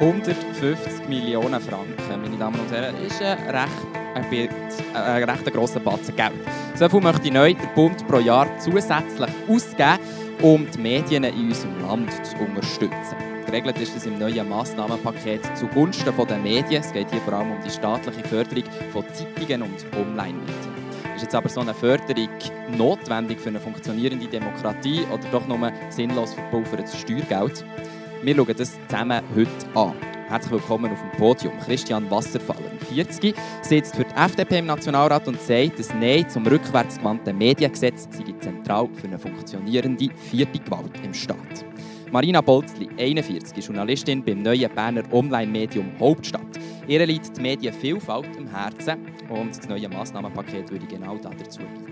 150 Millionen Franken, meine Damen und Herren, ist ein recht, ein, bisschen, ein recht grosser Batzen Geld. So viel möchte neu der Bund pro Jahr zusätzlich ausgeben, um die Medien in unserem Land zu unterstützen. Geregelt ist das im neuen Massnahmenpaket zugunsten der Medien. Es geht hier vor allem um die staatliche Förderung von Zeitungen und Online-Medien. Ist jetzt aber so eine Förderung notwendig für eine funktionierende Demokratie oder doch nur sinnlos verpulvertes Steuergeld? Wir schauen das zusammen heute an. Herzlich willkommen auf dem Podium. Christian Wasserfaller, 40, sitzt für die FDP im Nationalrat und sagt, das Nein zum rückwärtsgewandten Mediengesetz sei zentral für eine funktionierende vierte Gewalt im Staat. Marina Bolzli, 41, ist Journalistin beim neuen Berner Online-Medium Hauptstadt. Ihr liegt die Medienvielfalt im Herzen und das neue Massnahmenpaket würde genau dazu beitragen.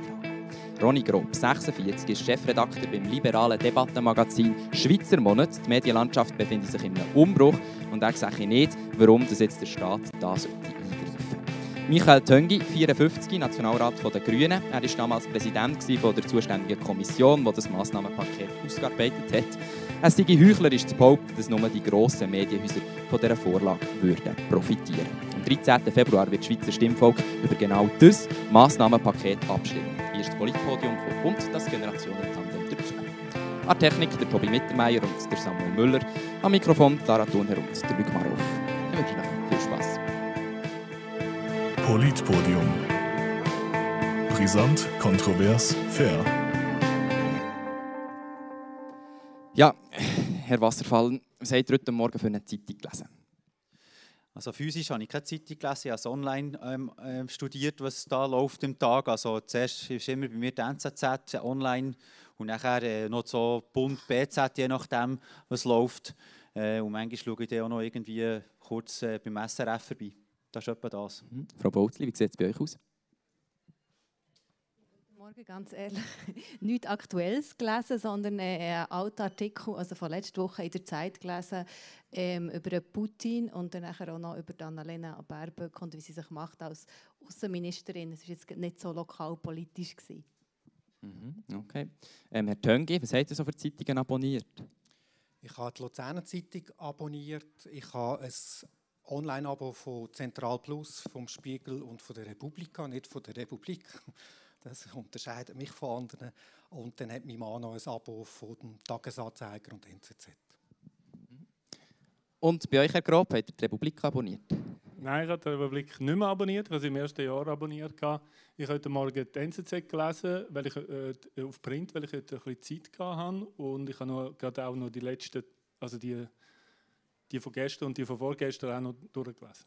Ronny Grob, 46, ist Chefredakteur beim liberalen Debattenmagazin Schweizer Monat. Die Medienlandschaft befindet sich in einem Umbruch und er sage nicht, warum das jetzt der Staat da sollte. Michael Töngi, 54, Nationalrat der Grünen. Er war damals Präsident der zuständigen Kommission, die das Massnahmenpaket ausgearbeitet hat. Es sei heuchlerisch zu behaupten, dass nur die grossen Medienhäuser von dieser Vorlage würden profitieren Am 13. Februar wird das Schweizer Stimmvolk über genau das Massnahmenpaket abstimmen. Ist das Politpodium von und das Generationen-Tandem dazu. An Technik der Tobi Mittermeier und der Samuel Müller. Am Mikrofon Lara Thunher und der Luc Marov. Ich wünsche euch viel Spass. Politpodium. Brisant, kontrovers, fair. Ja, Herr Wasserfall, was habt ihr heute Morgen für eine Zeitung gelesen? Also physisch habe ich keine Zeitung gelesen, ich habe online ähm, äh, studiert, was da läuft im Tag. Also zuerst ist immer bei mir die NZZ online und nachher äh, noch so Bund, BZ, je nachdem, was läuft. Äh, und manchmal schaue ich dann auch noch irgendwie kurz äh, beim SRF vorbei. Das ist etwa das. Mhm. Frau Bolzli, wie sieht es bei euch aus? Morgen ganz ehrlich nichts Aktuelles gelesen, sondern einen alten Artikel, also von letzter Woche in der Zeit gelesen, ähm, über Putin und dann auch noch über Annalena Baerbock und wie sie sich macht als Außenministerin. Es war jetzt nicht so lokalpolitisch. Gewesen. Mhm, okay. Ähm, Herr Töngi, was habt ihr so für Zeitungen abonniert? Ich habe die Luzerner Zeitung abonniert. Ich habe ein Online-Abo von Zentral Plus, vom Spiegel und von der Republika, nicht von der Republik. Das unterscheidet mich von anderen. Und dann hat mein Mann noch ein Abo von dem Tagesanzeiger und NZZ. Und bei euch, Herr Grob, habt ihr die Republik abonniert? Nein, ich habe die Republik nicht mehr abonniert. Ich habe sie im ersten Jahr abonniert. Ich habe heute Morgen die NZZ gelesen, weil ich, äh, auf Print, weil ich heute ein bisschen Zeit hatte. Und ich habe noch, gerade auch noch die letzten, also die, die von gestern und die von vorgestern auch noch durchgelesen.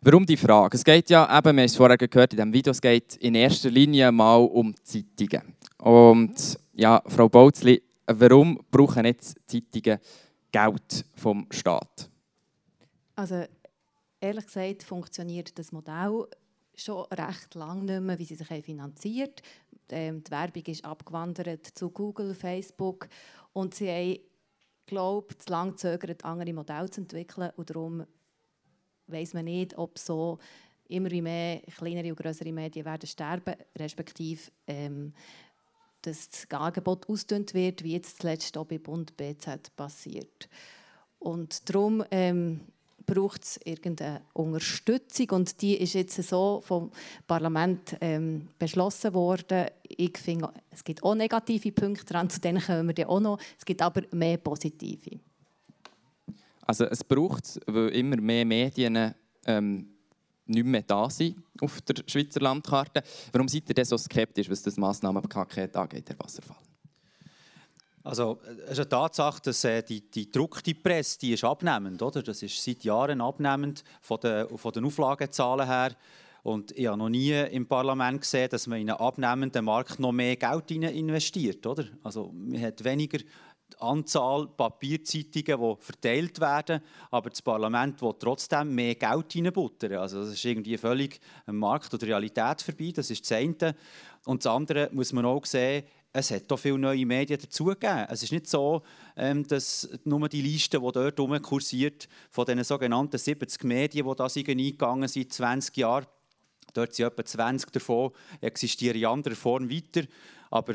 Warum die Frage? Es geht ja, eben, wir haben es vorher gehört, in diesem Video, es geht in erster Linie mal um Zeitungen. Und ja, Frau Bautzli, warum brauchen jetzt Zeitungen Geld vom Staat? Also ehrlich gesagt funktioniert das Modell schon recht lange nicht mehr, wie sie sich finanziert ähm, Die Werbung ist abgewandert zu Google, Facebook und sie haben, glaube ich, zu lange gezögert, andere Modelle zu entwickeln und darum weiß man nicht, ob so immer mehr kleinere und größere Medien werden sterben, respektive ähm, dass das Angebot ausgedünnt wird, wie jetzt zuletzt auch bei Bund BZ passiert. Und darum ähm, braucht es irgendeine Unterstützung und die ist jetzt so vom Parlament ähm, beschlossen worden. Ich finde, es gibt auch negative Punkte dran, zu denen kommen wir dann auch noch. Es gibt aber mehr positive. Also es braucht es, weil immer mehr Medien ähm, nicht mehr da sind auf der Schweizer Landkarte. Warum seid ihr denn so skeptisch, was das Massnahmenpaket angeht, Herr Wasserfall? Also, es ist eine Tatsache, dass äh, die, die gedruckte Presse die ist abnehmend. Oder? Das ist seit Jahren abnehmend von den, von den Auflagenzahlen her. Und ich habe noch nie im Parlament gesehen, dass man in einen abnehmenden Markt noch mehr Geld investiert. Oder? Also, man hat weniger Anzahl Papierzeitungen, die verteilt werden, aber das Parlament will trotzdem mehr Geld reinbuttern. Also das ist irgendwie völlig am Markt oder Realität vorbei, das ist das eine. Und das andere muss man auch sehen, es hat auch viele neue Medien dazugegeben. Es ist nicht so, ähm, dass nur die Liste, die dort kursiert, von den sogenannten 70 Medien, die da eingegangen sind, 20 Jahre, dort sind etwa 20 davon, existieren in anderer Form weiter. Aber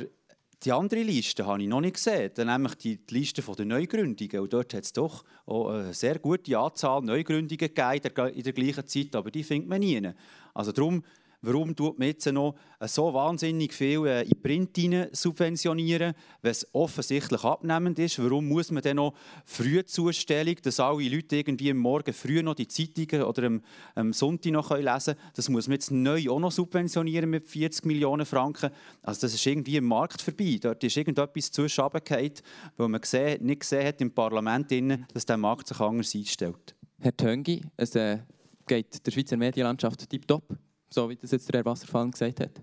die andere Liste habe ich noch nicht gesehen, nämlich die, Liste der Neugründungen. Und dort hat es doch eine sehr gute Anzahl Neugründungen gegeben in der gleichen Zeit, aber die findet man nie. Also darum Warum tut man jetzt noch so wahnsinnig viel äh, in Print subventionieren, wenn es offensichtlich abnehmend ist? Warum muss man dann noch Frühzustellung, dass alle Leute irgendwie am Morgen früh noch die Zeitungen oder am, am Sonntag noch lesen können? Das muss man jetzt neu auch noch subventionieren mit 40 Millionen Franken. Also das ist irgendwie im Markt vorbei. Dort ist irgendetwas zwischen weil man gesehen, nicht gesehen hat im Parlament, dass der Markt sich anders einstellt. Herr Töngi, es äh, geht der Schweizer Medienlandschaft tiptop so wie das jetzt der Herr Wasserfall gesagt hat?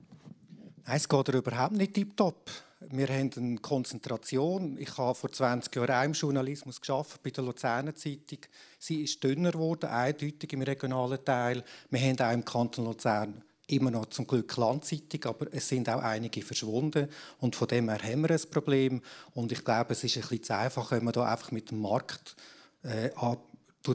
Nein, es geht überhaupt nicht tiptop. Wir haben eine Konzentration. Ich habe vor 20 Jahren auch im Journalismus geschafft bei der Luzerner Zeitung. Sie ist dünner geworden, eindeutig im regionalen Teil. Wir haben auch im Kanton Luzern immer noch zum Glück Landzeitung, aber es sind auch einige verschwunden und von dem her haben wir ein Problem. Und ich glaube, es ist ein bisschen zu einfach, wenn man da einfach mit dem Markt äh,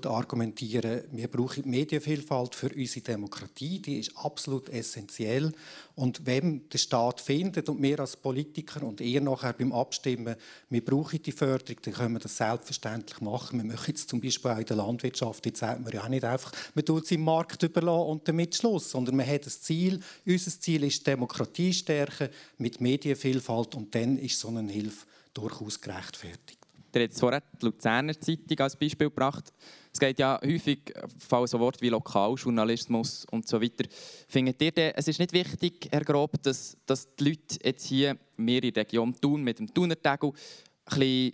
argumentieren, wir brauchen Medienvielfalt für unsere Demokratie, die ist absolut essentiell. Und wenn der Staat findet und wir als Politiker und ihr nachher beim Abstimmen, wir brauchen die Förderung, dann können wir das selbstverständlich machen. Wir machen jetzt zum Beispiel auch in der Landwirtschaft, jetzt sagt man ja auch nicht einfach, man tut es im Markt überlassen und damit Schluss, sondern man hat das Ziel, unser Ziel ist Demokratie stärken mit Medienvielfalt und dann ist so eine Hilfe durchaus gerechtfertigt. Der hat vorhin die Luzerner Zeitung als Beispiel gebracht. Es geht ja häufig, fallen so Worte wie Lokaljournalismus und so weiter. Findet ihr denn, es ist nicht wichtig, Herr Grob, dass, dass die Leute jetzt hier, wir in der Region Thun mit dem Thuner Tegel, ein bisschen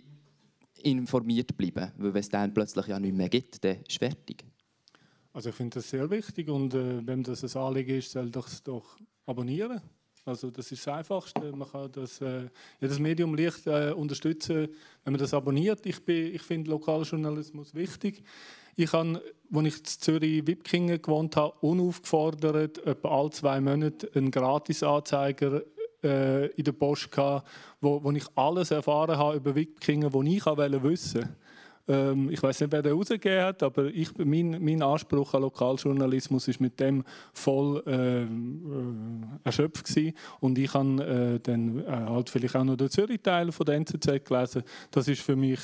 informiert bleiben? Weil wenn es dann plötzlich ja nicht mehr gibt, dann ist es fertig. Also ich finde das sehr wichtig und äh, wenn das ein Anliegen ist, soll das doch abonnieren. Also das ist das Einfachste. Man kann das, äh, ja, das Medium leicht äh, unterstützen, wenn man das abonniert. Ich, ich finde Lokaljournalismus wichtig. Ich habe, als ich in Zürich Wipkingen gewohnt habe, unaufgefordert etwa alle zwei Monate einen Gratisanzeiger äh, in der Post gehabt, wo, wo ich alles erfahren habe über Wipkingen, was ich wissen wollte. Ähm, ich weiß nicht, wer den rausgegeben hat, aber ich, mein, mein Anspruch an Lokaljournalismus ist mit dem voll äh, äh, erschöpft gewesen. und ich habe äh, dann äh, halt vielleicht auch noch den Zürich-Teil von der NZZ gelesen. Das ist für mich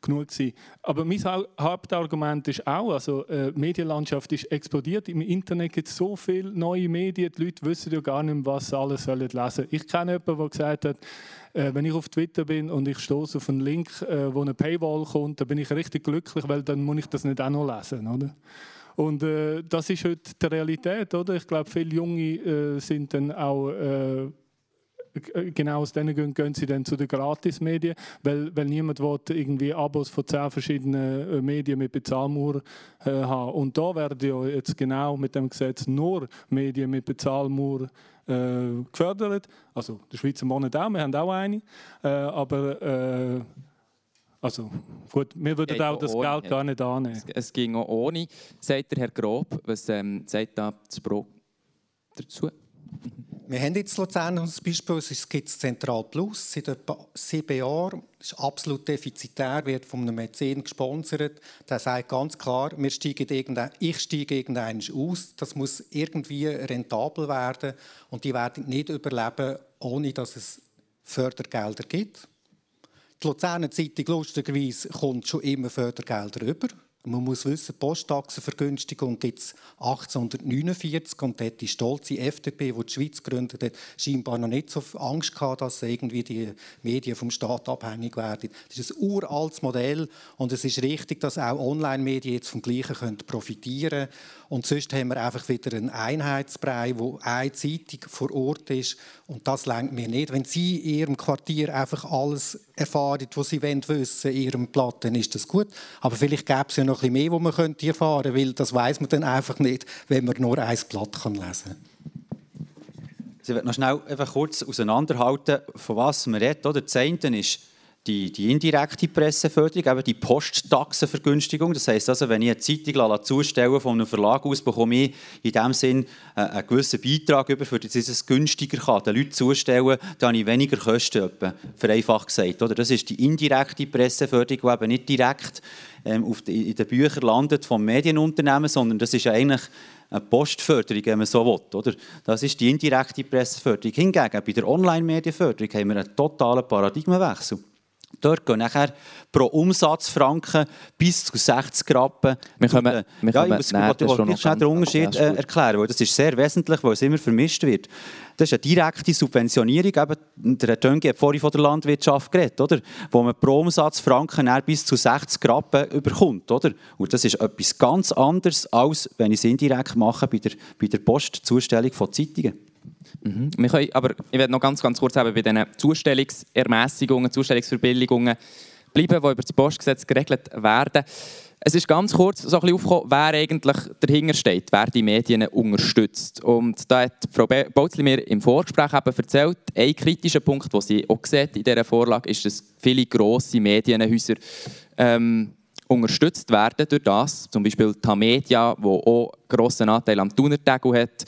genug gewesen. Aber mein Hauptargument ist auch, also äh, Medienlandschaft ist explodiert. Im Internet gibt es so viele neue Medien, die Leute wissen ja gar nicht, was sie alles sollen lesen. Ich kenne jemanden, der gesagt hat, äh, wenn ich auf Twitter bin und ich stoße auf einen Link, äh, wo eine Paywall kommt, dann bin ich richtig glücklich, weil dann muss ich das nicht auch noch lesen, oder? Und äh, das ist heute die Realität, oder? Ich glaube, viele Junge äh, sind dann auch äh, genau aus diesen Gründen gehen sie dann zu den Gratis-Medien, weil, weil niemand will irgendwie Abos von zehn verschiedenen äh, Medien mit Bezahlmauer äh, haben. Und da werden ja jetzt genau mit dem Gesetz nur Medien mit Bezahlmauer äh, gefördert. Also der Schweizer Monat auch, wir haben auch eine. Äh, aber äh, also gut, wir würden auch das ohne, Geld gar nicht annehmen. Es, es, ging auch ohne. Sagt der Herr Grob, was ähm, sagt da das Pro dazu? Wir haben jetzt Luzern als Beispiel, es gibt Zentral Plus seit etwa sieben Jahren. Das ist absolut defizitär, wird von einem Mäzen gesponsert. Der sagt ganz klar, wir steigen ich steige irgendwann aus. Das muss irgendwie rentabel werden und die werden nicht überleben, ohne dass es Fördergelder gibt. Die Luzerner Zeitung lustigerweise kommt schon immer Fördergelder über. Man muss wissen, Posttaxenvergünstigung gibt es 1849 und dort die stolze FDP, die die Schweiz gegründet hat, scheinbar noch nicht so Angst gehabt, dass irgendwie die Medien vom Staat abhängig werden. Das ist ein uraltes Modell und es ist richtig, dass auch Online-Medien jetzt vom Gleichen profitieren können. Und sonst haben wir einfach wieder einen Einheitsbrei, wo eine Zeitung vor Ort ist und das lenkt mir nicht. Wenn Sie in Ihrem Quartier einfach alles erfahren, was Sie wissen wollen, in Ihrem Blatt, dann ist das gut. Aber vielleicht gäbe es ja noch bisschen mehr, was man könnte erfahren könnte, weil das weiß man dann einfach nicht, wenn man nur ein Blatt kann lesen kann. Ich will noch schnell einfach kurz auseinanderhalten, von was man redet. Oder? Das eine ist die, die indirekte Presseförderung, eben die Posttaxenvergünstigung. Das heisst also, wenn ich eine Zeitung zustelle von einem Verlag aus, bekomme ich in dem Sinn äh, einen gewissen Beitrag über, für das ich es günstiger kann, den Leuten zustellen, dann habe ich weniger Kosten, vereinfacht gesagt. Oder? Das ist die indirekte Presseförderung, die eben nicht direkt ähm, auf die, in den Büchern landet vom Medienunternehmen, sondern das ist eigentlich eine Postförderung, wenn man so will. Oder? Das ist die indirekte Presseförderung. Hingegen bei der Online-Medienförderung haben wir einen totalen Paradigmenwechsel. Dort gehen nachher pro Umsatzfranken bis zu 60 Rappen. Wir können, wir ja, ich muss natürlich schnell den Unterschied äh, erklären, weil das ist sehr wesentlich, weil es immer vermischt wird. Das ist eine direkte Subventionierung. Eben, der Herr Tönge hat vorhin von der Landwirtschaft geredet, oder? wo man pro Umsatzfranken bis zu 60 Rappen überkommt. Oder? Und das ist etwas ganz anderes, als wenn ich es indirekt mache bei der, bei der Postzustellung von Zeitungen. Mhm. Wir können, aber ich werde noch ganz, ganz kurz bei diesen Zustellungsermäßigungen, Zustellungsverbilligungen bleiben, die über das Postgesetz geregelt werden. Es ist ganz kurz so ein bisschen aufgekommen, wer eigentlich dahinter steht, wer die Medien unterstützt. Und da hat Frau Bautzli mir im Vorgespräch eben erzählt, ein kritischer Punkt, den sie auch sieht in dieser Vorlage, ist, dass viele grosse Medienhäuser ähm, unterstützt werden durch das. Zum Beispiel Tamedia, wo auch einen grossen Anteil am Thunertegel hat.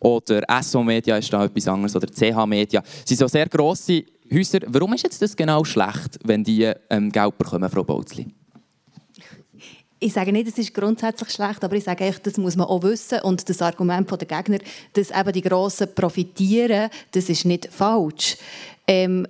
Oder SO Media ist da etwas anderes. Oder CH Media. Das sind so sehr grosse Häuser. Warum ist jetzt das genau schlecht, wenn die ähm, Geld bekommen, Frau Bautzli? ich sage nicht, es ist grundsätzlich schlecht, aber ich sage echt, das muss man auch wissen. Und das Argument der Gegner, dass eben die Grossen profitieren, das ist nicht falsch. Ähm,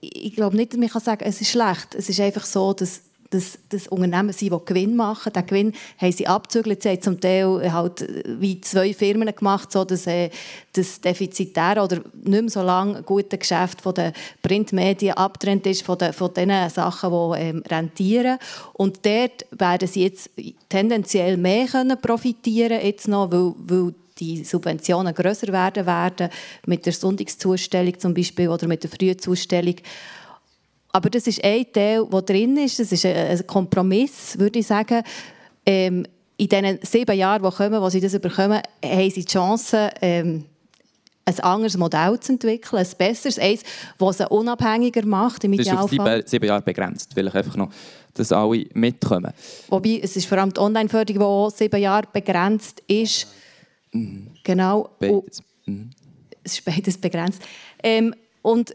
ich, glaube nicht, dass man sagen kann, es ist schlecht. Es ist einfach so, dass dass das Unternehmen sind, die Gewinn machen. Den Gewinn haben sie abzügelt. Sie haben zum Teil halt wie zwei Firmen gemacht, so dass äh, das defizitäre oder nicht mehr so lange gute Geschäft von den Printmedien abtrennt ist von den, von den Sachen, die ähm, rentieren. Und dort werden sie jetzt tendenziell mehr können profitieren jetzt noch, weil, weil die Subventionen größer werden werden mit der Sonntagszustellung zum Beispiel oder mit der Frühzustellung. Aber das ist ein Teil, der drin ist. Das ist ein Kompromiss, würde ich sagen. Ähm, in diesen sieben Jahren, die kommen, wo sie das bekommen, haben sie die Chance, ähm, ein anderes Modell zu entwickeln, ein besseres, eins, das sie unabhängiger macht im. Das ist auf sieben Jahre begrenzt, weil ich einfach noch, dass alle mitkommen. Wobei, es ist vor allem die Online-Förderung, die auch sieben Jahre begrenzt ist. Mhm. Genau. Beides. Mhm. Es ist beides begrenzt. Ähm, und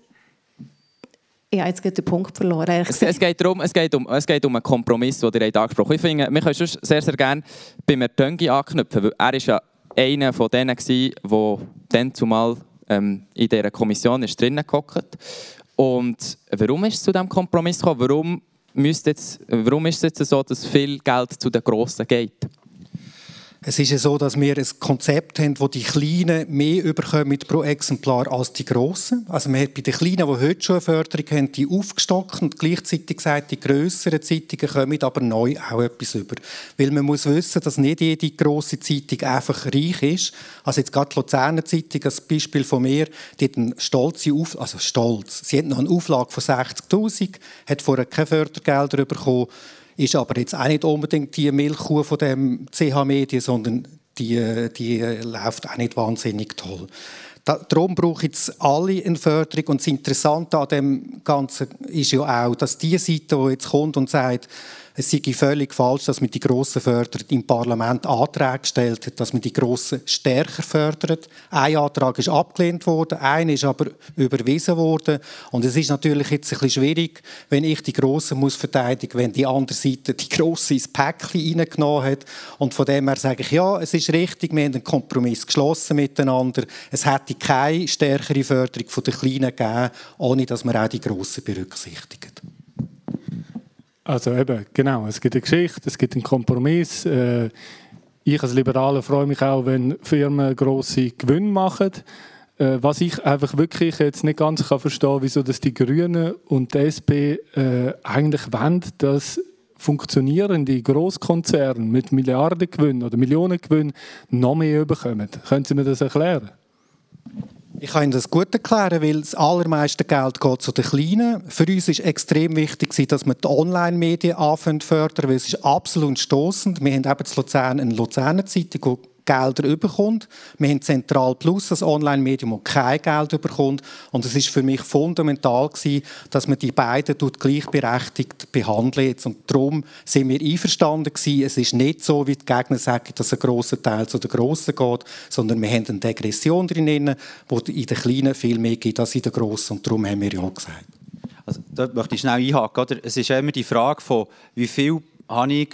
habe jetzt den Punkt verloren. Es, es, geht darum, es, geht um, es geht um einen Kompromiss, den ihr angesprochen habt. Ich finde, wir können sehr, sehr gerne bei Mertöngi anknüpfen, weil er ist ja einer von denen der dann zumal ähm, in dieser Kommission ist drinnen gehockt. Und warum ist es zu diesem Kompromiss gekommen? Warum, jetzt, warum ist es jetzt so, dass viel Geld zu den Grossen geht? Es ist ja so, dass wir ein Konzept haben, wo die Kleinen mehr überkommen pro Exemplar als die Grossen. Also man hat bei den Kleinen, die heute schon eine Förderung haben, die aufgestockt und gleichzeitig gesagt, die grösseren Zeitungen kommen aber neu auch etwas über. Weil man muss wissen, dass nicht jede grosse Zeitung einfach reich ist. Also jetzt gerade die Luzerner Zeitung, als Beispiel von mir, die hat eine stolze Auf also stolz. Sie hat noch eine Auflage von 60'000, hat vorher keine Fördergelder bekommen ist aber jetzt auch nicht unbedingt die Milchkuh von dem CH Medien, sondern die, die läuft auch nicht wahnsinnig toll. darum brauchen jetzt alle eine Förderung und das Interessante an dem Ganzen ist ja auch, dass die Seite, die jetzt kommt und sagt, es sei völlig falsch, dass man die grossen fördert, im Parlament Anträge gestellt hat, dass man die grossen stärker fördert. Ein Antrag ist abgelehnt worden, einer ist aber überwiesen worden. Und es ist natürlich jetzt ein bisschen schwierig, wenn ich die grossen muss verteidigen, wenn die andere Seite die grosse ins Päckchen reingenommen hat. Und von dem her sage ich, ja, es ist richtig, wir haben einen Kompromiss geschlossen miteinander. Es hätte keine stärkere Förderung von den Kleinen gegeben, ohne dass man auch die Grossen berücksichtigt. Also eben, genau, es gibt eine Geschichte, es gibt einen Kompromiss. Äh, ich als Liberaler freue mich auch, wenn Firmen grosse Gewinne machen. Äh, was ich einfach wirklich jetzt nicht ganz kann verstehen wieso dass die Grünen und die SP äh, eigentlich wollen, dass funktionierende Großkonzerne mit Milliardengewinnen oder Millionengewinnen noch mehr bekommen. Können Sie mir das erklären? Ich kann Ihnen das gut erklären, weil das allermeiste Geld geht zu den Kleinen. Für uns ist extrem wichtig, dass wir die Online-Medien anfangen fördern, weil es ist absolut stoßend. Wir haben eben in Luzern eine Luzerner Zeitung, Gelder bekommt. Wir haben Zentral Plus, das Online-Medium, das kein Geld bekommt. Und es ist für mich fundamental gewesen, dass man die beiden gleichberechtigt behandelt. Und darum sind wir einverstanden gewesen. Es ist nicht so, wie die Gegner sagen, dass ein grosser Teil zu den Grossen geht, sondern wir haben eine Degression drin, wo in den Kleinen viel mehr gibt als in den Grossen. Und darum haben wir ja gesagt. Also, da möchte ich schnell einhaken. Oder? Es ist immer die Frage von, wie viel habe ich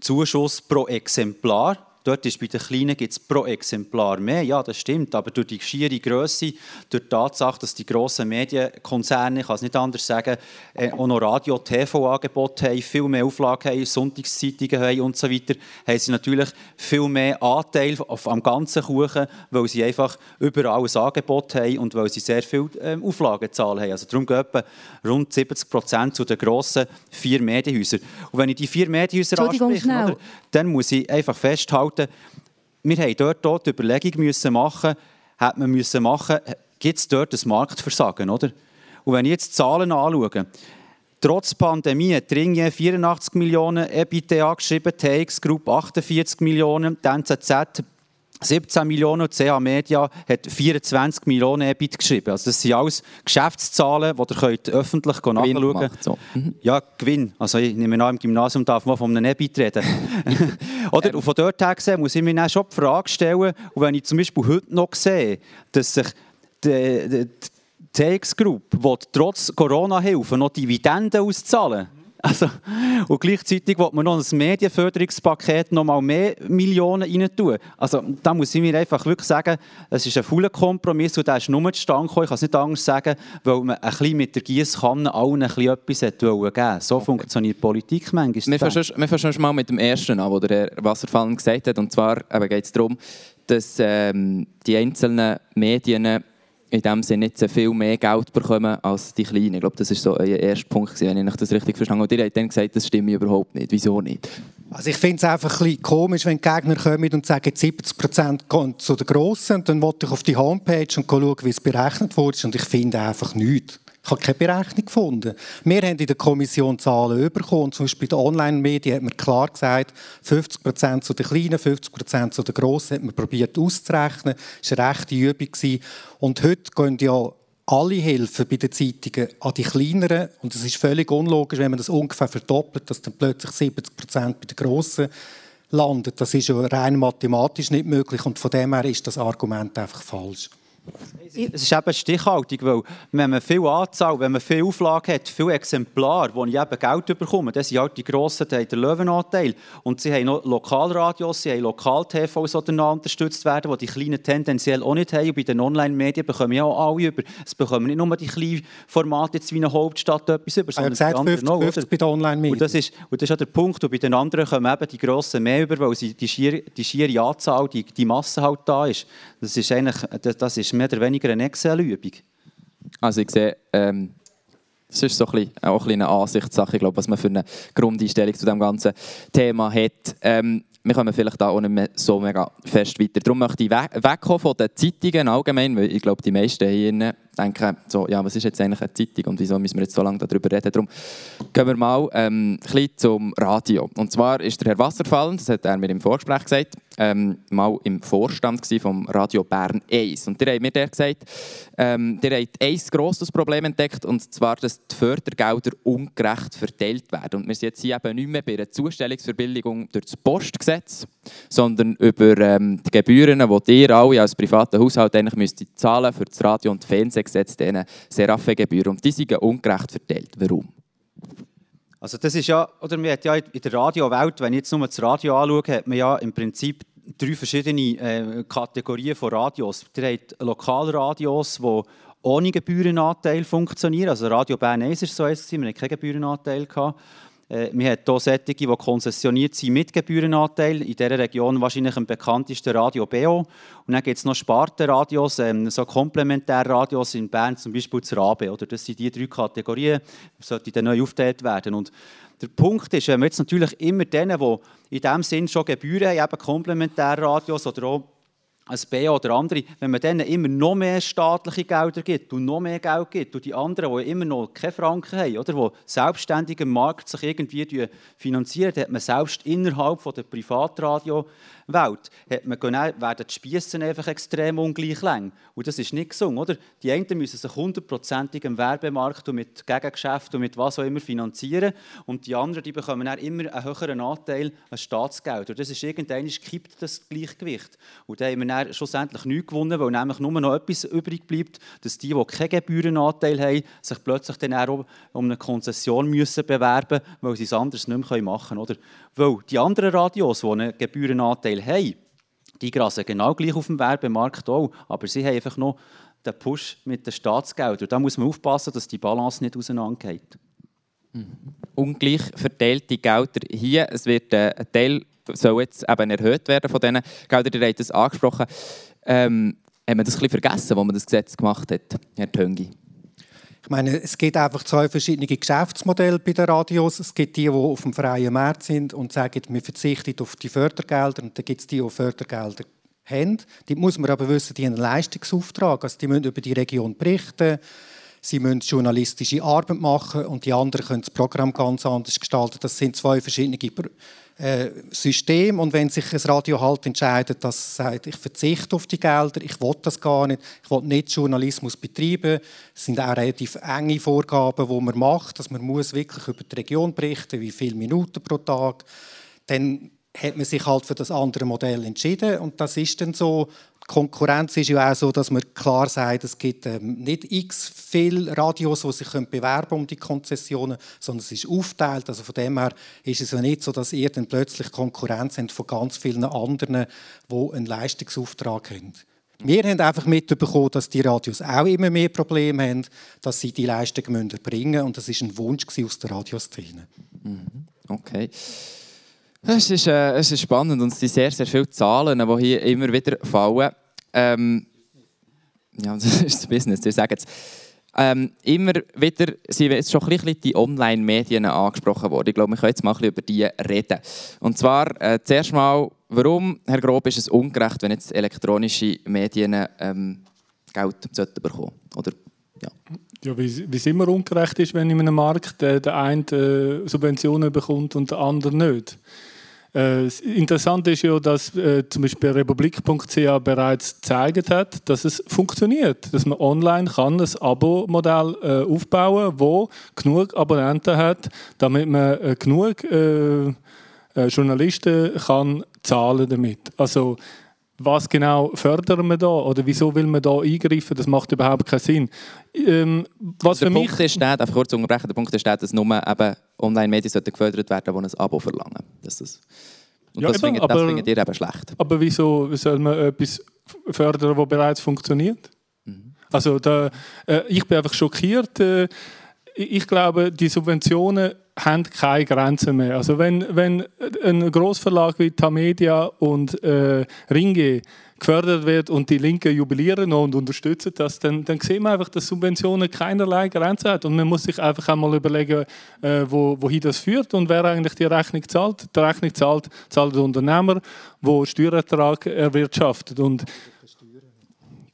Zuschuss pro Exemplar Dort ist bei den Kleinen gibt es pro Exemplar mehr. Ja, das stimmt. Aber durch die schiere Größe, durch die Tatsache, dass die grossen Medienkonzerne, ich kann es nicht anders sagen, äh, auch noch Radio- TV-Angebote haben, viel mehr Auflagen haben, Sonntagszeitungen haben und so weiter, haben sie natürlich viel mehr Anteil auf, am ganzen Kuchen, weil sie einfach überall ein Angebot haben und weil sie sehr viele ähm, Auflagenzahlen haben. Also darum gehen rund 70 Prozent zu den grossen vier Medienhäusern. Und wenn ich die vier Medienhäuser anspreche, oder, dann muss ich einfach festhalten, halten. Wir haben dort, dort die Überlegung müssen machen, hat man müssen machen, gibt es dort ein Marktversagen, oder? Und wenn ich jetzt die Zahlen anschaue, trotz Pandemie hat Ringier 84 Millionen EBITDA geschrieben, TX Group 48 Millionen, die NZZ 17 Millionen CH Media hat 24 Millionen EBIT geschrieben. Also das sind alles Geschäftszahlen, die ihr könnt öffentlich nachschauen könnt. So. Mhm. Ja, Gewinn. Also ich nehme an, im Gymnasium darf man von einem EBIT reden. Oder? Und von dort her gesehen muss ich mir dann schon die Frage stellen, und wenn ich zum Beispiel heute noch sehe, dass sich die, die, die TX Group trotz Corona-Hilfe noch Dividenden auszahlen also, und gleichzeitig will man noch ein Medienförderungspaket noch mal mehr Millionen rein tun. Also, da muss ich mir einfach wirklich sagen, es ist ein voller Kompromiss und der ist nur zustande gekommen. Ich kann es nicht anders sagen, weil man ein bisschen mit der Giesskanne allen ein bisschen etwas geben wollte. So okay. funktioniert Politik manchmal. Wir fangen mal mit dem ersten an, was der Wasserfall gesagt hat. Und zwar geht es darum, dass ähm, die einzelnen Medien in dem Sinne nicht so viel mehr Geld bekommen als die Kleinen. Ich glaube, das war so euer erster Punkt, wenn ich das richtig verstanden habe. Und ihr habt dann gesagt, das stimmt überhaupt nicht. Wieso nicht? Also ich finde es einfach ein komisch, wenn Gegner kommen und sagen, 70 Prozent gehen zu den Grossen. Und dann wollte ich auf die Homepage und schauen, wie es berechnet wurde. Und ich finde einfach nichts. Ich habe keine Berechnung gefunden. Wir haben in der Kommission Zahlen bekommen. Zum Beispiel bei den Online-Medien hat man klar gesagt, 50 Prozent zu den Kleinen, 50 Prozent zu den Grossen hat man probiert auszurechnen. Das war eine rechte Übung. Und heute gehen ja alle Hilfen bei den Zeitungen an die kleineren. Und es ist völlig unlogisch, wenn man das ungefähr verdoppelt, dass dann plötzlich 70 Prozent bei den Grossen landet. Das ist ja rein mathematisch nicht möglich. Und von dem her ist das Argument einfach falsch. Es ist eben stichhaltig, weil wenn man viel Anzahl, wenn man viel Auflage hat, viele Exemplare, wo ich eben Geld bekomme, dann sind halt die grossen Teile der Löwenanteil. Und sie haben noch Lokalradios, sie haben Lokal-TVs, die dann unterstützt werden, die die Kleinen tendenziell auch nicht haben. Und bei den Online-Medien bekommen ja auch alle über. Es bekommen nicht nur die kleinen Formate jetzt wie eine Hauptstadt etwas über, sondern gesagt, die anderen 50, 50 bei den Online-Medien. Und das, ist, und das ist auch der Punkt. Und bei den anderen kommen eben die grossen mehr über, weil sie die schiere, die schiere Anzahl, die, die Masse halt da ist. Das ist eigentlich, das ist mehr oder weniger eine Excel-Übung. Also ich sehe, ähm, das ist so ein bisschen, auch ein eine Ansichtssache, ich glaube, was man für eine Grundeinstellung zu dem ganzen Thema hat. Ähm, wir kommen vielleicht da auch nicht mehr so mega fest weiter. Darum möchte ich wegkommen von den Zeitungen allgemein, weil ich glaube, die meisten hier denken, so, ja, was ist jetzt eigentlich eine Zeitung und wieso müssen wir jetzt so lange darüber reden. Darum gehen wir mal ähm, ein bisschen zum Radio. Und zwar ist der Herr Wasserfall, das hat er mir im Vorgespräch gesagt, ähm, mal im Vorstand vom Radio Bern 1. Und der hat mir der gesagt, ähm, der hat ein grosses Problem entdeckt, und zwar, dass die Fördergelder ungerecht verteilt werden. Und wir sind jetzt hier eben nicht mehr bei einer Zustellungsverbilligung durch das Postgesetz, sondern über ähm, die Gebühren, die ihr alle als privater Haushalt eigentlich müsst zahlen für das Radio und Fernsehen gesetzt diesen Seraphim-Gebühren. Und die sind ungerecht verteilt. Warum? Also das ist ja, oder man hat ja in der Radiowelt, wenn ich jetzt nur das Radio anschaue, hat man ja im Prinzip drei verschiedene äh, Kategorien von Radios. Ihr habt Lokalradios, die ohne Gebührenanteil funktionieren. Also Radio Bern 1 war so wir hatten keinen Gebührenanteil. Gehabt. Wir haben hier solche, die konzessioniert sind mit Gebührenanteil. In dieser Region wahrscheinlich am bekanntesten Radio BO. Und dann gibt es noch Spartenradios, ähm, so Komplementärradios in Bern, zum Beispiel das RABE. Oder? Das sind die drei Kategorien, die dann neu aufgeteilt werden. Und der Punkt ist, wenn wir jetzt natürlich immer denen, die in diesem Sinn schon Gebühren haben, eben Komplementärradios oder auch ein BA oder andere, wenn man denen immer noch mehr staatliche Gelder gibt und noch mehr Geld gibt und die anderen, die immer noch keine Franken haben, oder, die selbstständig im Markt sich irgendwie finanzieren, hat man selbst innerhalb der Privatradio Welt hat man, werden die Spiessen einfach extrem ungleich lang. Und das ist nicht gesungen, oder? Die einen müssen sich hundertprozentig im Werbemarkt und mit Gegengeschäften und mit was auch immer finanzieren und die anderen die bekommen dann immer einen höheren Anteil an Staatsgeld. Und das ist irgendwann kippt das Gleichgewicht. Und da haben wir dann schlussendlich nichts gewonnen, weil nämlich nur noch etwas übrig bleibt, dass die, die keinen Gebührenanteil haben, sich plötzlich dann auch um eine Konzession müssen bewerben müssen, weil sie es anders nicht mehr machen können. Oder? Weil die anderen Radios, die einen Gebührenanteil haben, die grasen genau gleich auf dem Werbemarkt auch, aber sie haben einfach noch den Push mit den Staatsgeldern. Da muss man aufpassen, dass die Balance nicht auseinandergeht. Mhm. Ungleich verteilte Gelder hier. Es wird äh, ein Teil soll jetzt eben erhöht werden von diesen Geldern. Ihr habt das angesprochen. Ähm, haben wir das ein bisschen vergessen, als man das Gesetz gemacht hat, Herr Töngi? Ich meine, es gibt einfach zwei verschiedene Geschäftsmodelle bei den Radios. Es gibt die, die auf dem freien Markt sind und sagen, wir verzichten auf die Fördergelder. Und dann gibt es die, die Fördergelder haben. Die muss man aber wissen, die haben einen Leistungsauftrag. Also die müssen über die Region berichten. Sie müssen journalistische Arbeit machen und die anderen können das Programm ganz anders gestalten. Das sind zwei verschiedene äh, System und wenn sich ein Radio halt entscheidet, dass es sagt, ich verzichte auf die Gelder, ich will das gar nicht, ich will nicht Journalismus betreiben, es sind auch relativ enge Vorgaben, die man macht, dass man muss wirklich über die Region berichten, wie viele Minuten pro Tag, dann hat man sich halt für das andere Modell entschieden und das ist dann so. Konkurrenz ist ja auch so, dass man klar sagt, es gibt ähm, nicht x viele Radios, die sich bewerben um die Konzessionen, sondern es ist aufteilt. Also von dem her ist es ja nicht so, dass ihr dann plötzlich Konkurrenz habt von ganz vielen anderen, die einen Leistungsauftrag haben. Wir haben einfach mitbekommen, dass die Radios auch immer mehr Probleme haben, dass sie die Leistungen bringen müssen. Und das ist ein Wunsch aus der Radioszene. Mhm. Okay. Es ist, äh, es ist spannend und es sind sehr, sehr viele Zahlen, die hier immer wieder fallen. Ähm, ja, das ist das Business, ihr sagt es. Ähm, immer wieder sind jetzt schon ein bisschen die Online-Medien angesprochen worden. Ich glaube, wir können jetzt mal ein bisschen über die reden. Und zwar äh, zuerst mal, warum, Herr Grob, ist es ungerecht, wenn jetzt elektronische Medien ähm, Geld bekommen Oder, ja. Ja, wie, es immer ungerecht ist, wenn in einem Markt äh, der eine äh, Subventionen bekommt und der andere nicht. Äh, interessant ist ja, dass äh, zum Beispiel Republik.ch bereits gezeigt hat, dass es funktioniert, dass man online kann ein Abo-Modell äh, aufbauen, wo genug Abonnenten hat, damit man äh, genug äh, äh, Journalisten kann zahlen damit. Also was genau fördern wir da oder wieso will man da eingreifen? Das macht überhaupt keinen Sinn. Ähm, was der für Punkt mich... ist, der, einfach kurz unterbrechen, der Punkt ist, der, dass nur Online-Medien gefördert werden, die ein Abo verlangen. Das ist, und ja, das, eben, findet, aber, das findet ihr eben schlecht. Aber wieso soll man etwas fördern, das bereits funktioniert? Mhm. Also da, äh, ich bin einfach schockiert. Äh, ich glaube, die Subventionen haben keine Grenzen mehr. Also wenn, wenn ein Großverlag wie Tamedia und äh, Ringe gefördert wird und die Linken jubilieren und unterstützen das, dann, dann sehen wir einfach, dass Subventionen keinerlei Grenzen haben. Und man muss sich einfach einmal überlegen, äh, wo, wohin das führt und wer eigentlich die Rechnung zahlt. Die Rechnung zahlt, zahlt der Unternehmer, der Steuerertrag erwirtschaftet. Und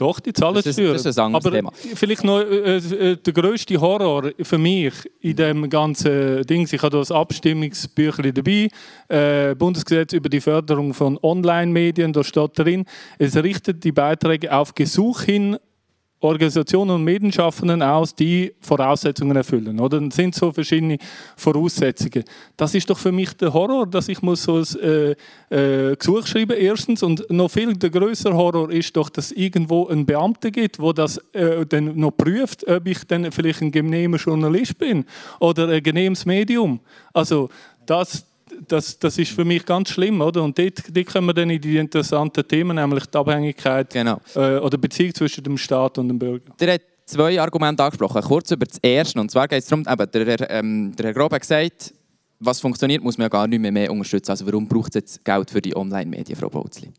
doch, die zahlen das ist, Steuern. Das ist ein Aber Thema. vielleicht noch äh, äh, der grösste Horror für mich in dem ganzen Ding. Ich habe das Abstimmungsbüchlein dabei. Äh, Bundesgesetz über die Förderung von Online-Medien. Da steht drin, es richtet die Beiträge auf Gesuch hin Organisationen und Medienschaffenden aus, die Voraussetzungen erfüllen. Oder? Das sind so verschiedene Voraussetzungen. Das ist doch für mich der Horror, dass ich muss so ein äh, äh, Gesuch schreiben erstens und noch viel der größere Horror ist doch, dass irgendwo einen Beamten gibt, wo das äh, dann noch prüft, ob ich dann vielleicht ein genehmer Journalist bin oder ein genehmes Medium. Also das, das, das ist für mich ganz schlimm, oder? Und dort, dort kommen wir dann in die interessanten Themen, nämlich die Abhängigkeit genau. äh, oder Beziehung zwischen dem Staat und dem Bürger. Der hat zwei Argumente angesprochen. Kurz über das erste. Und zwar geht es darum, eben, der, ähm, der Herr Grob hat gesagt, was funktioniert, muss man ja gar nicht mehr, mehr unterstützen. Also warum braucht es jetzt Geld für die Online-Medien, Frau Bozli?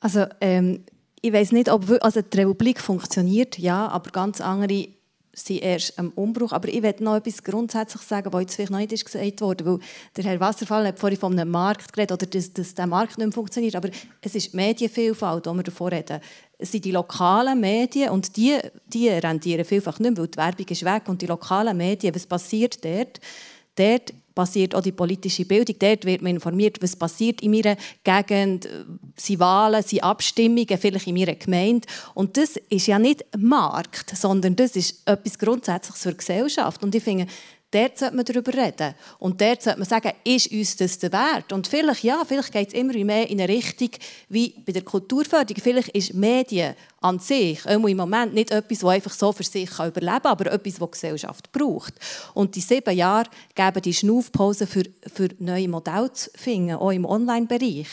Also ähm, ich weiß nicht, ob also die Republik funktioniert, ja, aber ganz andere sind erst am Umbruch. Aber ich werde noch etwas grundsätzlich sagen, was jetzt vielleicht noch nicht gesagt wurde, weil der Herr Wasserfall hat vorhin von einem Markt geredet, oder dass, dass der Markt nicht mehr funktioniert, aber es ist die Medienvielfalt, die wir davor reden. Es sind die lokalen Medien und die, die rentieren vielfach nicht mehr, weil die Werbung ist weg und die lokalen Medien, was passiert dort? Dort passiert auch die politische Bildung. Dort wird man informiert, was passiert in meiner Gegend, sind Wahlen, sind Abstimmungen, vielleicht in meiner Gemeinde. Und das ist ja nicht Markt, sondern das ist etwas Grundsätzliches für die Gesellschaft. Und ich finde, dort sollte man darüber reden. Und dort sollte man sagen, ist uns das der Wert? Und vielleicht, ja, vielleicht geht es immer mehr in eine Richtung wie bei der Kulturförderung. Vielleicht ist Medien an sich im Moment nicht etwas, das einfach so für sich überleben kann, aber etwas, das die Gesellschaft braucht. Und die sieben Jahre geben die Schnaufpause für, für neue Modelle zu finden, auch im Online-Bereich.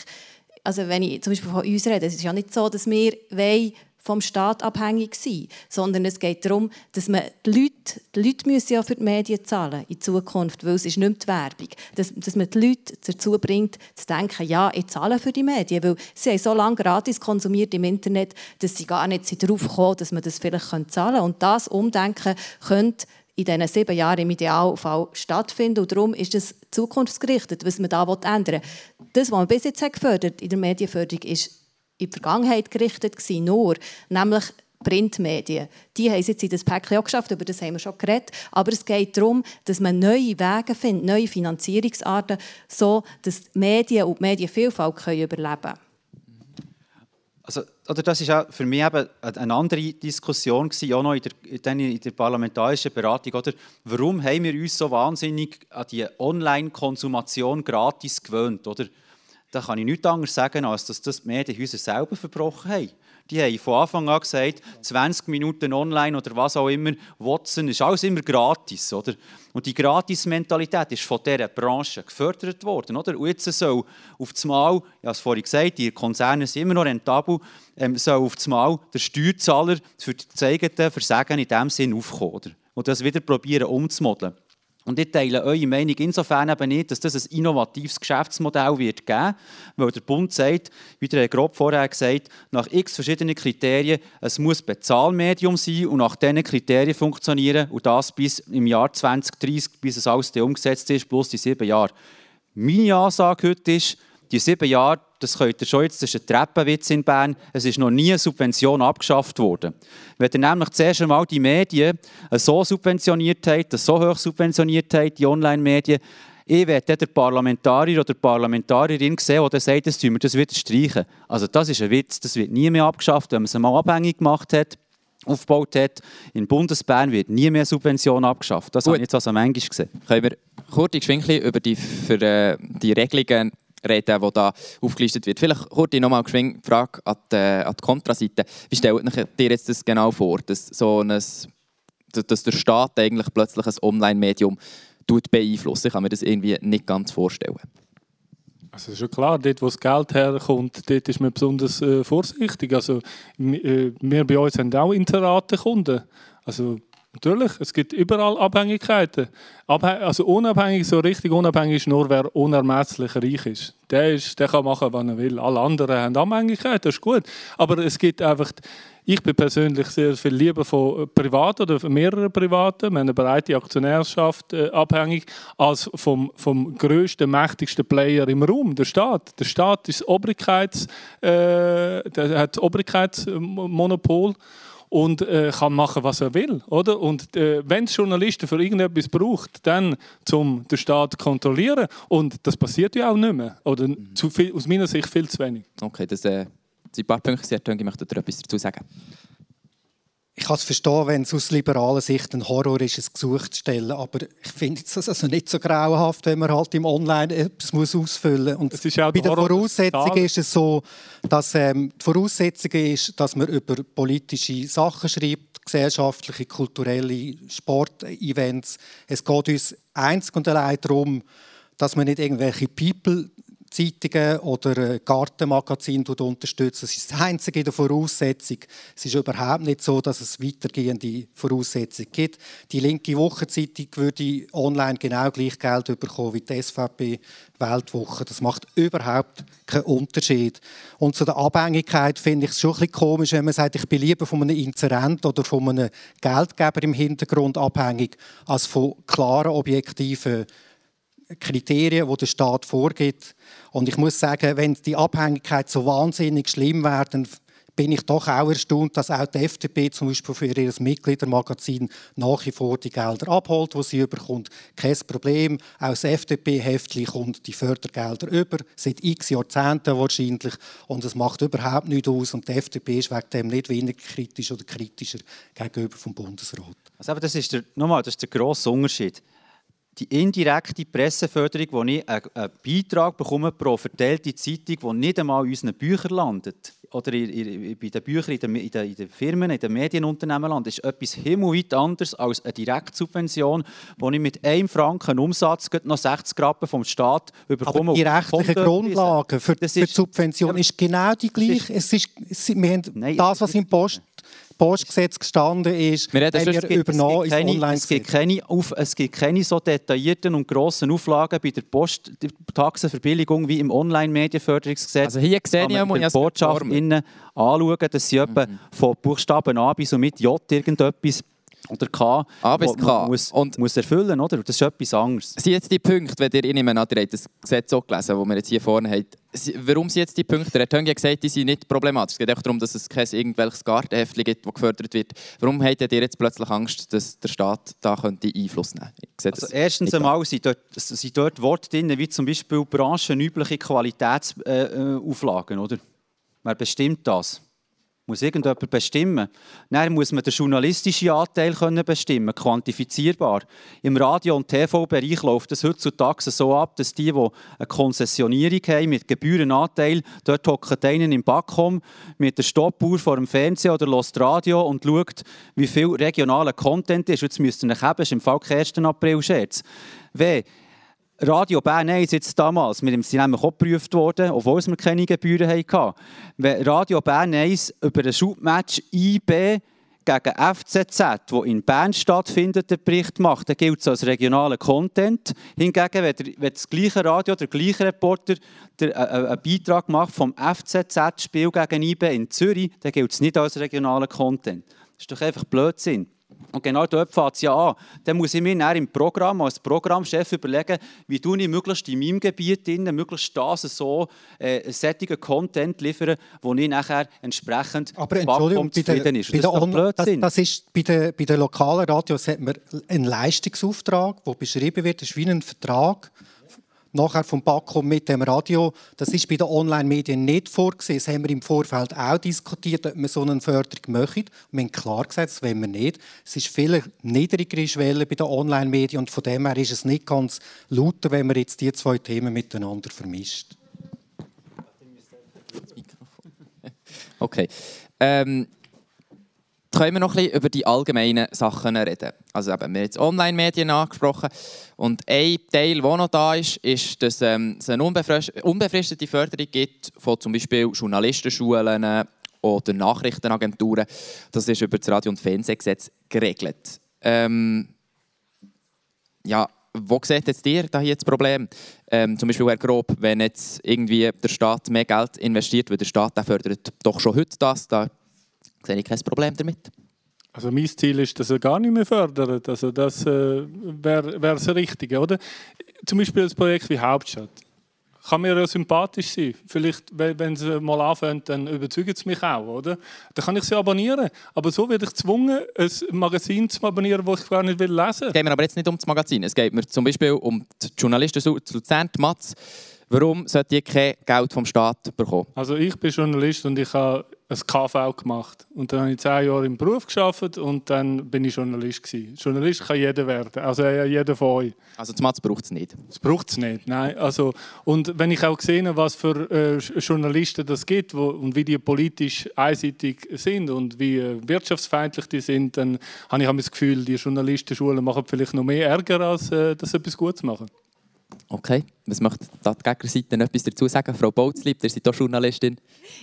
Also wenn ich zum Beispiel von uns rede, es ist ja nicht so, dass wir wollen, vom Staat abhängig sein, sondern es geht darum, dass man die Leute, die Leute müssen ja für die Medien zahlen in Zukunft, weil es ist nicht mehr die Werbung, dass, dass man die Leute dazu bringt, zu denken, ja, ich zahle für die Medien, weil sie haben so lange gratis konsumiert im Internet, dass sie gar nicht darauf kommen, dass man das vielleicht zahlen können. Und das Umdenken könnte in diesen sieben Jahren im Idealfall stattfinden. Und darum ist es zukunftsgerichtet, was man da ändern will. Das, was man bis jetzt gefördert in der Medienförderung, ist in die Vergangenheit gerichtet gewesen, nur, nämlich Printmedien. Die haben jetzt in das Päckchen auch geschafft, über das haben wir schon geredet. Aber es geht darum, dass man neue Wege findet, neue Finanzierungsarten, so dass die Medien und die Medienvielfalt können überleben können. Also, oder das war für mich eben eine andere Diskussion, gewesen, auch noch in der, in der parlamentarischen Beratung. Oder? Warum haben wir uns so wahnsinnig an die Online-Konsumation gratis gewöhnt? Oder? Da kann ich nichts anderes sagen, als dass das die Medienhäuser selber verbrochen haben. Die haben von Anfang an gesagt, 20 Minuten online oder was auch immer, Watson ist alles immer gratis. Oder? Und die Gratis-Mentalität ist von dieser Branche gefördert worden. Oder? Und jetzt soll auf das Mal, ich habe es vorhin gesagt, die Konzerne sind immer noch rentabel, ähm, soll auf das Mal der Steuerzahler für das eigene Versagen in diesem Sinn aufkommen. Oder? Und das wieder probieren umzumodeln. Und ich teile eure Meinung insofern eben nicht, dass das ein innovatives Geschäftsmodell wird geben weil der Bund sagt, wie der Herr Grob vorher gesagt nach x verschiedenen Kriterien, es muss Bezahlmedium sein und nach diesen Kriterien funktionieren und das bis im Jahr 2030, bis es alles umgesetzt ist, plus die sieben Jahre. Meine Ansage heute ist, die sieben Jahre, das könnt ihr schon jetzt, das ist ein Treppenwitz in Bern, es ist noch nie eine Subvention abgeschafft worden. Wenn ihr nämlich zuerst einmal die Medien so subventioniert habt, so hoch subventioniert habt, die Online-Medien, ich werde der Parlamentarier oder Parlamentarierin sehen, der sagt, das wir das wieder streichen. Also das ist ein Witz, das wird nie mehr abgeschafft, wenn man es einmal abhängig gemacht hat aufgebaut hat. In Bundesbern wird nie mehr Subvention abgeschafft. Das Gut. habe ich jetzt also manchmal gesehen. Können wir kurz über die, für, äh, die Regelungen reden, die da aufgelistet wird. Vielleicht kurz noch mal die Frage an die, an die Kontraseite. Wie stellt ihr jetzt das genau vor, dass, so ein, dass der Staat eigentlich plötzlich ein Online-Medium beeinflusst? Ich kann mir das irgendwie nicht ganz vorstellen. Also ist ja klar, dort wo das Geld herkommt, dort ist man besonders äh, vorsichtig. Also, äh, wir bei uns haben auch Interate-Kunden. Also Natürlich, es gibt überall Abhängigkeiten. also unabhängig, so richtig unabhängig ist nur, wer unermesslich reich ist. Der, ist, der kann machen, was er will. Alle anderen haben Abhängigkeiten, das ist gut. Aber es gibt einfach, ich bin persönlich sehr viel lieber von Privaten oder von mehreren Privaten, wir haben eine breite Aktionärschaft äh, abhängig, als vom, vom grössten, mächtigsten Player im Raum, der Staat. Der Staat ist Obrigkeits, äh, der hat das Obrigkeitsmonopol und äh, kann machen, was er will. Oder? Und äh, wenn es Journalisten für irgendetwas braucht, dann zum den Staat kontrollieren. Und das passiert ja auch nicht mehr. Oder mhm. zu viel, aus meiner Sicht viel zu wenig. Okay, das äh, sind ein paar Punkte Ich möchte da etwas dazu sagen ich kann es verstehen, wenn es aus liberaler Sicht ein Horror ist, ein Gesuch zu stellen, aber ich finde es also nicht so grauenhaft, wenn man halt im Online etwas muss ausfüllen muss. Und bei den Voraussetzungen ist es so, dass ähm, die Voraussetzung ist, dass man über politische Sachen schreibt, gesellschaftliche, kulturelle Sportevents. Es geht uns einzig und allein darum, dass man nicht irgendwelche People Zeitungen oder äh, Gartenmagazine unterstützen. Das ist das einzige der Voraussetzung. Es ist überhaupt nicht so, dass es weitergehende Voraussetzungen gibt. Die linke Wochenzeitung würde online genau gleich Geld bekommen wie die SVP Weltwoche. Das macht überhaupt keinen Unterschied. Und zu der Abhängigkeit finde ich es schon ein bisschen komisch, wenn man sagt, ich bin lieber von einem Inzerent oder von einem Geldgeber im Hintergrund abhängig, als von klaren, objektiven Kriterien, die der Staat vorgibt. Und ich muss sagen, wenn die Abhängigkeit so wahnsinnig schlimm wäre, dann bin ich doch auch erstaunt, dass auch die FDP zum Beispiel für ihr Mitgliedermagazin nach wie vor die Gelder abholt, die sie überkommt. Kein Problem. Auch das FDP-Heftchen kommt die Fördergelder über, seit x Jahrzehnten wahrscheinlich. Und es macht überhaupt nichts aus. Und die FDP ist wegen dem nicht weniger kritisch oder kritischer gegenüber vom Bundesrat. Also, das ist der, nochmal, das ist der grosse Unterschied die indirekte Presseförderung, wo ich einen Beitrag bekomme pro verteilte Zeitung, die nicht einmal in unseren Büchern landet, oder in, in, bei den Büchern, in den, in, den, in den, Firmen, in den Medienunternehmen landet, ist etwas himmelweit anderes als eine Direktsubvention, wo ich mit einem Franken Umsatz noch 60 Rappen vom Staat bekomme. Aber die rechtlichen Grundlagen für, für die Subvention ja, ist genau die gleiche. Es ist, es ist, wir haben Nein, das, was im Post Postgesetz gestanden ist, wir haben wir übernommen ins online es gibt, keine, es gibt keine so detaillierten und grossen Auflagen bei der Post Taxenverbilligung wie im Online-Medienförderungsgesetz. Also hier sehe ich einmal die Botschaft innen anschauen, dass sie mhm. von Buchstaben A bis mit J irgendetwas oder K, A bis K. Muss, und muss erfüllen, oder? Das ist etwas anderes. Sind jetzt die Punkte, wenn ihr, ich nehme an, ihr habt das Gesetz auch gelesen, das wir jetzt hier vorne haben, warum sind jetzt die Punkte, Töngi hat gesagt, die sind nicht problematisch. Es geht auch darum, dass es kein irgendwelches Gartenhäftchen gibt, das gefördert wird. Warum habt ihr jetzt plötzlich Angst, dass der Staat da könnte Einfluss nehmen könnte? Also erstens einmal sind dort, sind dort Worte drin, wie zum Beispiel branchenübliche Qualitätsauflagen, oder? Wer bestimmt das? Muss irgendjemand bestimmen. Dann muss man den journalistischen Anteil können bestimmen, quantifizierbar. Im Radio- und TV-Bereich läuft es heutzutage so ab, dass die, die eine Konzessionierung haben mit Gebührenanteil, dort hockt einen im Backholm mit der Stoppuhr vor dem Fernseher oder lässt Radio und schaut, wie viel regionaler Content ist. Jetzt müsst ihr euch das ist im Fall kein 1. April-Scherz. Radio Bern 1 jetzt damals, wir sind nämlich auch geprüft worden, obwohl wir keine Gebühren hatten. Wenn Radio Bern 1 über ein Schubmatch IB gegen FCZ, wo in Bern stattfindet, den Bericht macht, dann gilt es als regionaler Content. Hingegen, wenn, der, wenn das gleiche Radio, der gleiche Reporter der, äh, einen Beitrag macht vom FCZ-Spiel gegen IB in Zürich, dann gilt es nicht als regionaler Content. Das ist doch einfach Blödsinn. Und genau dort fängt es ja an. Dann muss ich mir dann im Programm als Programmchef überlegen, wie du ich möglichst in meinem Gebiet drin, möglichst das so äh, sättigen Content liefern, wo ich nachher entsprechend Aber Entschuldigung, bei der, ist. Bei das, ist das, das, ist bei den, bei den lokalen Radios hat man einen Leistungsauftrag, der beschrieben wird, das ist wie ein Vertrag nachher vom Backo mit dem Radio. Das ist bei den Online-Medien nicht vorgesehen. Das haben wir im Vorfeld auch diskutiert, ob wir so eine Förderung möchten. Wir haben klar gesagt, das wollen wir nicht. Es ist viel niedrigere Schwelle bei den Online-Medien und von dem her ist es nicht ganz lauter, wenn man jetzt die zwei Themen miteinander vermischt. Okay. Ähm, können wir noch ein über die allgemeinen Sachen reden. Also eben, wir haben jetzt Online-Medien angesprochen und ein Teil, der noch da ist, ist, dass ähm, es eine unbefristete Förderung gibt von zum Beispiel Journalistenschulen oder Nachrichtenagenturen. Das ist über das Radio- und Fernsehgesetz geregelt. Ähm, ja, wo seht jetzt ihr da hier das Problem? Ähm, zum Beispiel, Herr Grob, wenn jetzt irgendwie der Staat mehr Geld investiert, weil der Staat der fördert doch schon heute das, da sehe ich kein Problem damit. Also mein Ziel ist, dass er gar nicht mehr fördert. Also das äh, wäre das Richtige, oder? Zum Beispiel ein Projekt wie Hauptstadt. Kann mir ja sympathisch sein. Vielleicht, wenn sie mal anfangen, dann überzeugt es mich auch, oder? Dann kann ich sie abonnieren. Aber so werde ich gezwungen, ein Magazin zu abonnieren, das ich gar nicht lesen will. Es geht mir aber jetzt nicht um das Magazin. Es geht mir zum Beispiel um die Journalisten zu Luzern, die Matz. Warum sollte ich kein Geld vom Staat bekommen? Also ich bin Journalist und ich habe ein KV gemacht. Und dann habe ich zehn Jahre im Beruf geschafft und dann bin ich Journalist gewesen. Journalist kann jeder werden, also jeder von euch. Also das braucht es nicht? Das braucht es nicht, nein. Also, und wenn ich auch sehe, was für äh, Journalisten das gibt wo, und wie die politisch einseitig sind und wie äh, wirtschaftsfeindlich die sind, dann habe ich das Gefühl, die Journalistenschulen machen vielleicht noch mehr Ärger, als äh, dass sie etwas Gutes machen. Okay, was möchte die Gegenseite noch etwas dazu sagen? Frau Bautzlieb, ihr seid auch Journalistin.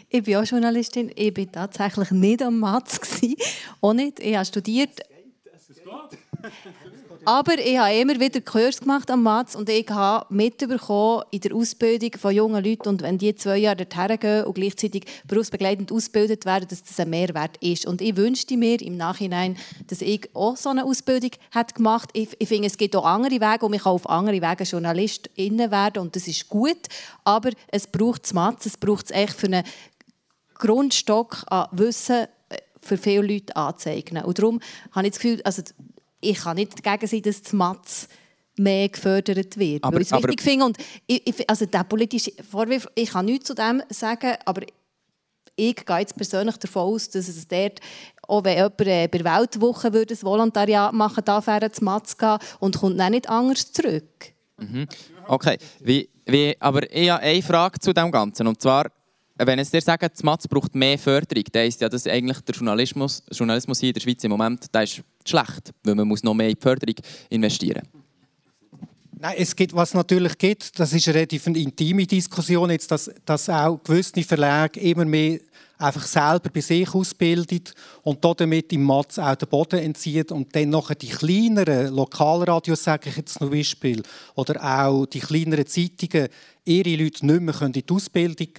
Ich bin auch Journalistin. Ich war tatsächlich nicht am Matz. Auch nicht. Ich habe studiert. Aber ich habe immer wieder Kurs gemacht am Matz und ich habe mitbekommen in der Ausbildung von jungen Leuten und wenn die zwei Jahre dorthin gehen und gleichzeitig berufsbegleitend ausgebildet werden, dass das ein Mehrwert ist. Und ich wünschte mir im Nachhinein, dass ich auch so eine Ausbildung hätte gemacht Ich, ich finde, es gibt auch andere Wege und ich kann auf andere Wege Journalistin werden und das ist gut. Aber es braucht das Matz, es braucht es echt für einen Grundstock an Wissen äh, für viele Leute anzeigen. Und darum habe ich das Gefühl, also ich kann nicht dagegen sein, dass das Matz mehr gefördert wird. Aber, weil ich es wichtig finde. Und ich, ich, also der politische Vorwurf, ich kann nichts zu dem sagen, aber ich gehe jetzt persönlich davon aus, dass es dort, auch wenn jemand äh, bei der Weltwoche würde ein Volontariat machen darf er zu Matz gehen und kommt dann nicht anders zurück. Mhm. Okay, wie, wie, aber ich habe eine Frage zu dem Ganzen. Und zwar, wenn es dir sagen, das Matz braucht mehr Förderung, dann ist ja das eigentlich der Journalismus, Journalismus hier in der Schweiz im Moment, der ist schlecht, weil man muss noch mehr in die Förderung investieren. Nein, es gibt, was natürlich gibt, das ist eine relativ intime Diskussion, jetzt, dass, dass auch gewisse Verlage immer mehr einfach selber bei sich ausbildet und damit im Matz auch den Boden entzieht und dann nachher die kleineren Lokalradios, sage ich jetzt zum Beispiel, oder auch die kleineren Zeitungen ihre Leute nicht mehr in die Ausbildung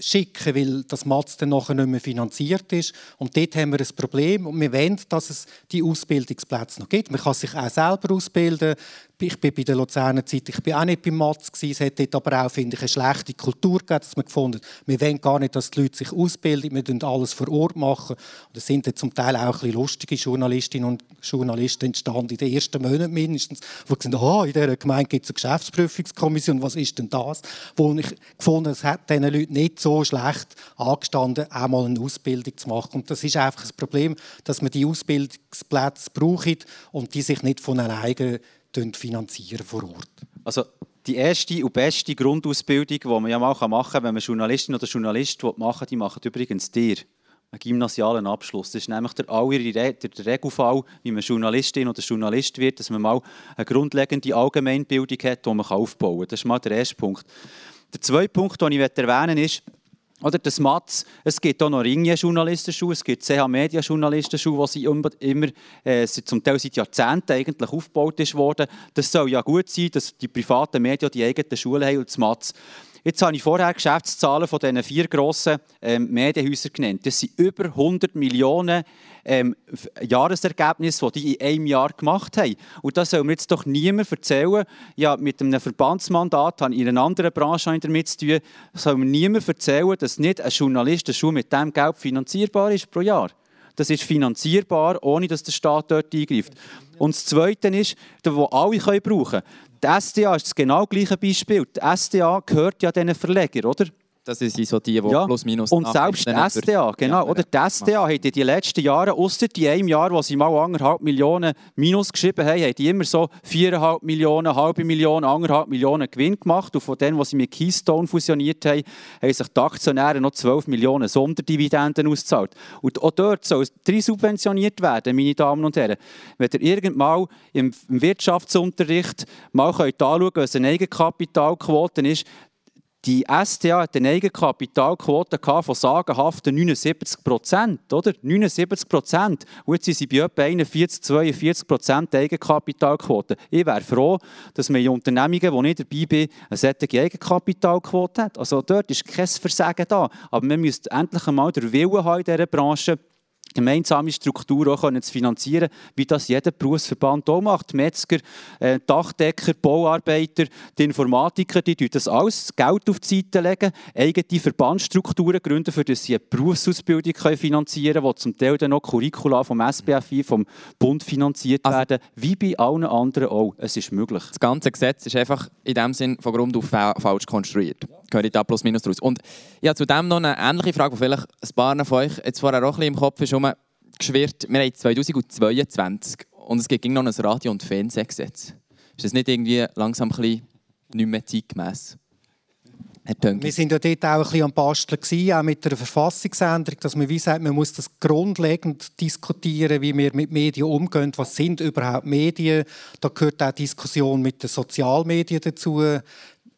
schicken, weil das Matz dann nachher nicht mehr finanziert ist. Und dort haben wir ein Problem und wir wollen, dass es die Ausbildungsplätze noch gibt. Man kann sich auch selber ausbilden. Ich bin bei der Luzerner Zeit, ich bin auch nicht beim Matz. Es hat dort aber auch, finde ich, eine schlechte Kultur gegeben, dass wir gefunden wir wollen gar nicht, dass die Leute sich ausbilden, wir machen alles vor Ort. machen. Und es sind zum Teil auch ein bisschen lustige Journalistinnen und Journalisten entstanden, in den ersten Monaten mindestens, die gesagt haben, oh, in dieser Gemeinde gibt es eine Geschäftsprüfungskommission, was ist denn das? Wo ich gefunden es hat diesen Leuten nicht so schlecht angestanden, auch mal eine Ausbildung zu machen. Und das ist einfach das Problem, dass man die Ausbildungsplätze braucht und die sich nicht von alleine finanzieren vor Ort. Also die erste und beste Grundausbildung, die man ja mal machen kann, wenn man Journalistin oder Journalist machen will, die macht übrigens dir einen gymnasialen Abschluss. Das ist nämlich der, der, der Regelfall, wie man Journalistin oder Journalist wird, dass man mal eine grundlegende Allgemeinbildung hat, die man aufbauen kann. Das ist mal der erste Punkt. Der zweite Punkt, den ich erwähnen möchte, ist, oder das Matz, es gibt auch noch Ringier-Journalistenschule, es gibt CH-Media-Journalistenschule, die sie immer, immer äh, zum Teil seit Jahrzehnten eigentlich aufgebaut ist worden. Das soll ja gut sein, dass die privaten Medien die eigenen Schulen haben und das Matz. Jetzt habe ich vorher Geschäftszahlen von diesen vier grossen ähm, Medienhäusern genannt. Das sind über 100 Millionen ähm, Jahresergebnisse, die die in einem Jahr gemacht haben. Und das soll mir jetzt doch niemand erzählen. Ja, mit einem Verbandsmandat habe ich in einer anderen Branche damit zu tun. soll mir niemand erzählen, dass nicht ein Journalist eine Schule mit diesem Geld finanzierbar ist pro Jahr. Das ist finanzierbar, ohne dass der Staat dort eingreift. Und das Zweite ist, wo alle brauchen können. Die SDA ist das genau gleiche Beispiel. Die SDA gehört ja diesen Verleger, oder? Das sind so die, die ja. plus minus Und selbst die SDA, genau. Oder die SDA hat in den letzten Jahren, außer in einem Jahr, wo sie mal anderthalb Millionen Minus geschrieben haben, haben die immer so viereinhalb Millionen, halbe Millionen, anderthalb Millionen Gewinn gemacht. Und von denen, was sie mit Keystone fusioniert haben, haben sich die Aktionäre noch 12 Millionen Sonderdividenden ausgezahlt. Und auch dort soll es drei subventioniert werden, meine Damen und Herren. Wenn ihr irgendwann im Wirtschaftsunterricht mal anschauen könnt, was eine Eigenkapitalquote ist, die SDA hat eine Eigenkapitalquote von sagenhaften 79 Prozent, oder? 79 Prozent. Und jetzt sind sie bei etwa 41, 42 Prozent Eigenkapitalquote. Ich wäre froh, dass man in Unternehmungen, die nicht dabei bin, eine solche Eigenkapitalquote hat. Also dort ist kein Versagen da. Aber man müsste endlich einmal den Willen haben in dieser Branche, gemeinsame Struktur auch können zu finanzieren, wie das jeder Berufsverband auch macht. Metzger, äh, Dachdecker, Bauarbeiter, die Informatiker, die das alles Geld auf die Seite legen, eigene Verbandsstrukturen gründen, für dass sie eine Berufsausbildung können finanzieren können, die zum Teil dann noch Curricula vom SBFI, vom Bund finanziert also, werden, wie bei allen anderen auch. Es ist möglich. Das ganze Gesetz ist einfach in dem Sinn von Grund auf falsch konstruiert. Gehört da plus minus draus. Und ich habe zudem noch eine ähnliche Frage, die vielleicht ein paar von euch jetzt vorher auch ein bisschen im Kopf ist, geschwirrt, wir haben 2022 und es gibt noch ein Radio- und Fernsehgesetz. Ist das nicht irgendwie langsam ein bisschen nicht mehr zeitgemäß? Wir sind ja dort auch ein bisschen am Basteln auch mit der Verfassungsänderung, dass man wie sagt, man muss das grundlegend diskutieren, wie wir mit Medien umgehen. Was sind überhaupt Medien? Da gehört auch Diskussion mit den Sozialmedien dazu.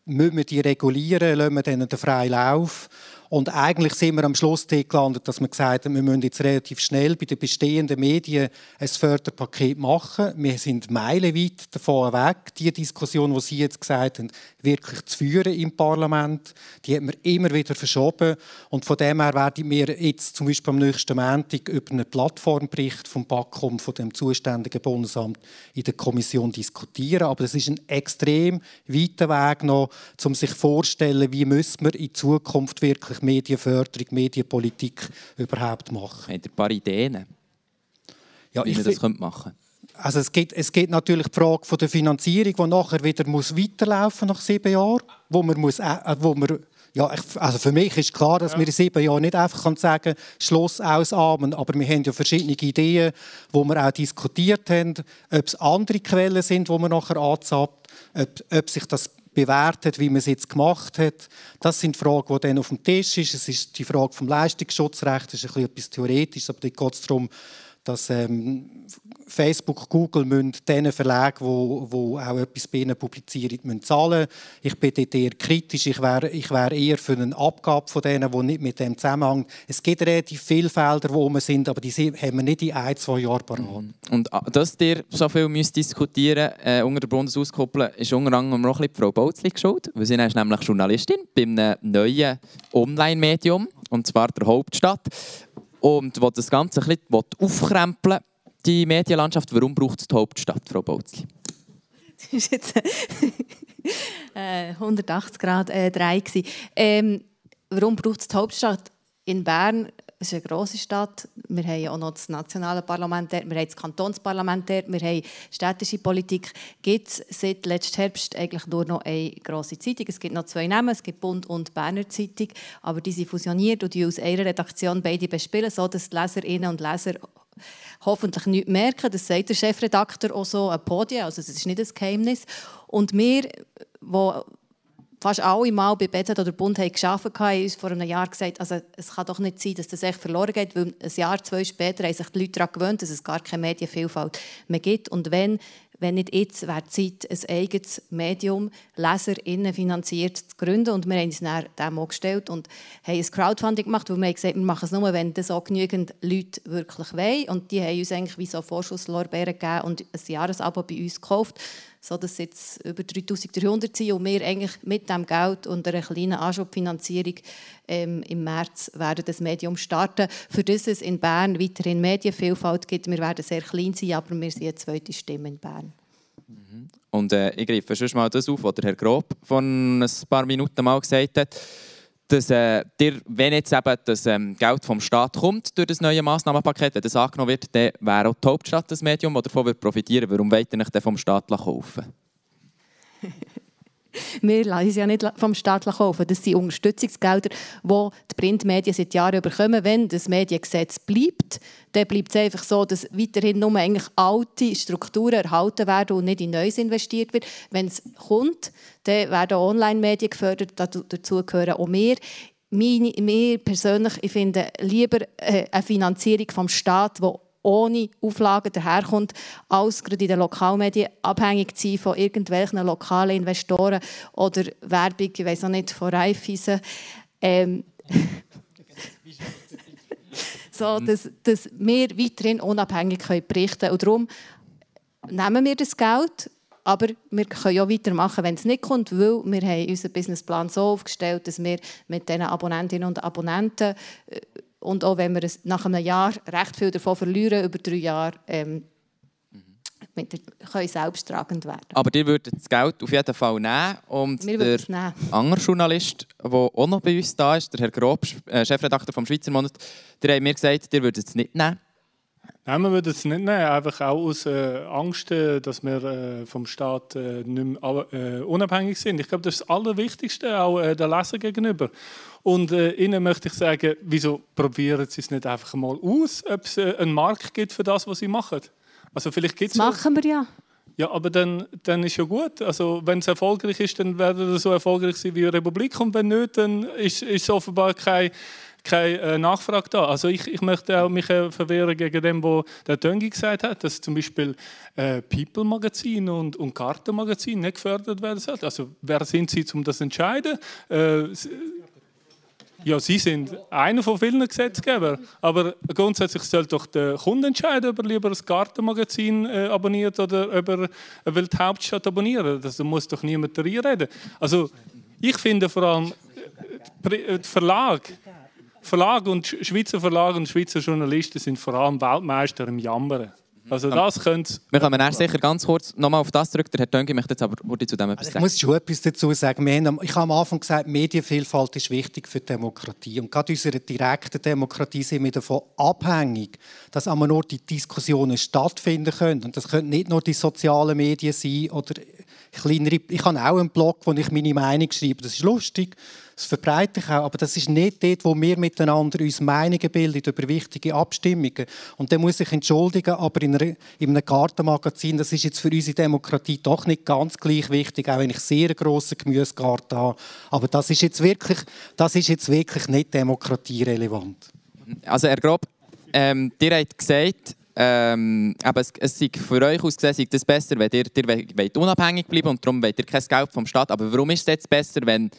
Müssen wir die regulieren? Lassen wir denen den freien Lauf? Und eigentlich sind wir am Schluss gelandet, dass wir gesagt haben, wir müssen jetzt relativ schnell bei den bestehenden Medien ein Förderpaket machen. Wir sind meilenweit davon weg, die Diskussion, die Sie jetzt gesagt haben, wirklich zu führen im Parlament. Die hat man immer wieder verschoben. Und von dem her werden wir jetzt zum Beispiel am nächsten Montag über einen Plattformbericht vom BAKOM, von dem zuständigen Bundesamt, in der Kommission diskutieren. Aber es ist ein extrem weiter Weg noch, um sich vorzustellen, wie müssen wir in Zukunft wirklich Medienförderung, Medienpolitik überhaupt machen. Habt ihr ein paar Ideen, ja, wie man das machen könnte? Also es gibt, es gibt natürlich die Frage von der Finanzierung, die nachher wieder muss weiterlaufen nach sieben Jahren, wo man muss, äh, wo man ja, also für mich ist klar, dass ja. wir in sieben Jahren nicht einfach sagen Schluss ausatmen, aber wir haben ja verschiedene Ideen, wo wir auch diskutiert haben, ob es andere Quellen sind, wo man nachher anzappt, ob, ob sich das bewertet, wie man es jetzt gemacht hat. Das sind Fragen, die dann auf dem Tisch sind. Es ist die Frage vom Leistungsschutzrecht, das ist ein bisschen etwas Theoretisches, aber da geht es darum, dass ähm, Facebook, Google müssen diesen Verlagen, die wo, wo auch etwas bei ihnen publizieren, müssen zahlen. Ich bin dort eher kritisch. Ich wäre ich wär eher für eine Abgabe von denen, die nicht mit dem zusammenhängen. Es gibt relativ viele Felder, wo wir sind, aber die haben wir nicht in ein, zwei Jahren parat. Mhm. Und ah, dass ihr so viel müsst diskutieren äh, unter der Bundesauskoppeln, ist unter anderem auch ein Frau Bautzli geschuld. Weil sie ist nämlich Journalistin bei einem neuen Online-Medium, und zwar der Hauptstadt und will das Ganze ein bisschen aufkrempeln, die Medienlandschaft. Warum braucht es die Hauptstadt, Frau Bautzli? Das war jetzt äh, 180 Grad äh, 3. Ähm, warum braucht es die Hauptstadt? In Bern es ist eine grosse Stadt. Wir haben auch noch das nationale Parlament, wir haben das Kantonsparlament, wir haben städtische Politik. Gibt es seit letztem Herbst eigentlich nur noch eine grosse Zeitung. Es gibt noch zwei Namen, es gibt Bund und Berner Zeitung, aber die sind fusioniert und die aus einer Redaktion beide bespielen, sodass die Leserinnen und Leser hoffentlich nichts merken. Das sagt der Chefredakteur auch so ein Podium, also das ist nicht ein Geheimnis. Und wir, wo fast alle Mal bei BZ oder Bund gearbeitet haben, uns vor einem Jahr gesagt, also es kann doch nicht sein, dass das echt verloren geht, weil ein Jahr, zwei später haben sich die Leute daran gewöhnt, dass es gar keine Medienvielfalt mehr gibt. Und wenn, wenn nicht jetzt, wäre Zeit, ein eigenes Medium, LeserInnen finanziert zu gründen. Und wir haben uns dann dem auch gestellt und haben ein Crowdfunding gemacht, wo wir haben gesagt wir machen es nur, wenn das auch genügend Leute wirklich wollen. Und die haben uns eigentlich wie so Vorschusslorbeeren gegeben und ein Jahresabo bei uns gekauft so dass es jetzt über 3300 sind und wir eigentlich mit dem Geld und einer kleinen Anschubfinanzierung ähm, im März werden das Medium starten, für das es in Bern weiterhin Medienvielfalt gibt. Wir werden sehr klein sein, aber wir sind eine zweite Stimme in Bern. Und äh, ich greife schon mal das auf, was der Herr Grob vor ein paar Minuten mal gesagt hat dass äh, dir, wenn jetzt eben das ähm, Geld vom Staat kommt durch das neue Massnahmenpaket, wenn das angenommen wird, dann wäre auch die Hauptstadt das Medium, das davon profitieren wird. Warum wollt ihr nicht vom Staat kaufen? Wir lassen es ja nicht vom Staat kaufen. Das sind Unterstützungsgelder, die die Printmedien seit Jahren bekommen. Wenn das Mediengesetz bleibt, dann bleibt es einfach so, dass weiterhin nur eigentlich alte Strukturen erhalten werden und nicht in Neues investiert wird. Wenn es kommt, dann werden Online-Medien gefördert. Dazu gehören auch wir. Mir persönlich, ich finde lieber äh, eine Finanzierung vom Staat, die ohne Auflagen daherkommt, als gerade in den Lokalmedien abhängig zu sein von irgendwelchen lokalen Investoren oder Werbung, ich weiß auch nicht, von Raiffeisen. Ähm, so, dass, dass wir weiterhin unabhängig können berichten können. Und darum nehmen wir das Geld, aber wir können auch weitermachen, wenn es nicht kommt, weil wir haben unseren Businessplan so aufgestellt, dass wir mit diesen Abonnentinnen und Abonnenten äh, und auch wenn wir nach einem Jahr recht viel davon verlieren, über drei Jahre, ähm, mhm. können selbsttragend werden. Aber ihr würdet das Geld auf jeden Fall nehmen. Und wir der nehmen. andere Journalist, der auch noch bei uns da ist, der Herr Grob, äh, Chefredakteur vom Schweizer Monat, der hat mir gesagt, ihr würdet es nicht nehmen. Nein, wir würden es nicht nehmen, einfach auch aus äh, Angst, äh, dass wir äh, vom Staat äh, nicht mehr äh, unabhängig sind. Ich glaube, das ist das Allerwichtigste, auch äh, der Leser gegenüber. Und äh, Ihnen möchte ich sagen, wieso probieren Sie es nicht einfach mal aus, ob es einen Markt gibt für das, was Sie machen? Also vielleicht gibt's das machen wir ja. Ja, aber dann, dann ist ja gut. Also, wenn es erfolgreich ist, dann werden es so erfolgreich sein wie Republik. Und wenn nicht, dann ist, ist offenbar keine, keine äh, Nachfrage da. Also ich, ich möchte auch mich äh, verwehren gegen dem, was der Töngi gesagt hat, dass zum Beispiel äh, People-Magazin und, und Kartenmagazin nicht gefördert werden sollten. Also wer sind Sie, um das zu entscheiden? Äh, ja, Sie sind einer von vielen Gesetzgebern. Aber grundsätzlich soll doch der Kunde entscheiden, ob er lieber ein Gartenmagazin äh, abonniert oder ob er eine Welthauptstadt abonniert. Also, da muss doch niemand reden. Also, ich finde vor allem, äh, Verlag, Verlag und Schweizer Verlag und Schweizer Journalisten sind vor allem Weltmeister im Jammern. Also das könnte... Wir kommen erst sicher ganz kurz nochmal auf das zurück. Der Herr Tönke möchte jetzt aber zu dem etwas also Ich muss schon etwas dazu sagen. Haben, ich habe am Anfang gesagt, Medienvielfalt ist wichtig für die Demokratie. Und gerade in unserer direkten Demokratie sind wir davon abhängig, dass an einem Ort die Diskussionen stattfinden können. Und das können nicht nur die sozialen Medien sein oder kleinere... Ich habe auch einen Blog, wo ich meine Meinung schreibe. Das ist lustig. Das verbreite ich auch, aber das ist nicht dort, wo wir miteinander uns Meinungen bilden über wichtige Abstimmungen. Und dann muss ich entschuldigen, aber in, einer, in einem Gartenmagazin, das ist jetzt für unsere Demokratie doch nicht ganz gleich wichtig, auch wenn ich sehr einen grossen Gemüsegarten habe. Aber das ist jetzt wirklich, das ist jetzt wirklich nicht demokratierelevant. Also Herr Grob, ähm, ihr habt gesagt, ähm, aber es, es sei für euch aus gesehen, das besser, wenn ihr, ihr wollt unabhängig bleiben und darum wollt ihr kein Geld vom Staat. Aber warum ist es jetzt besser, wenn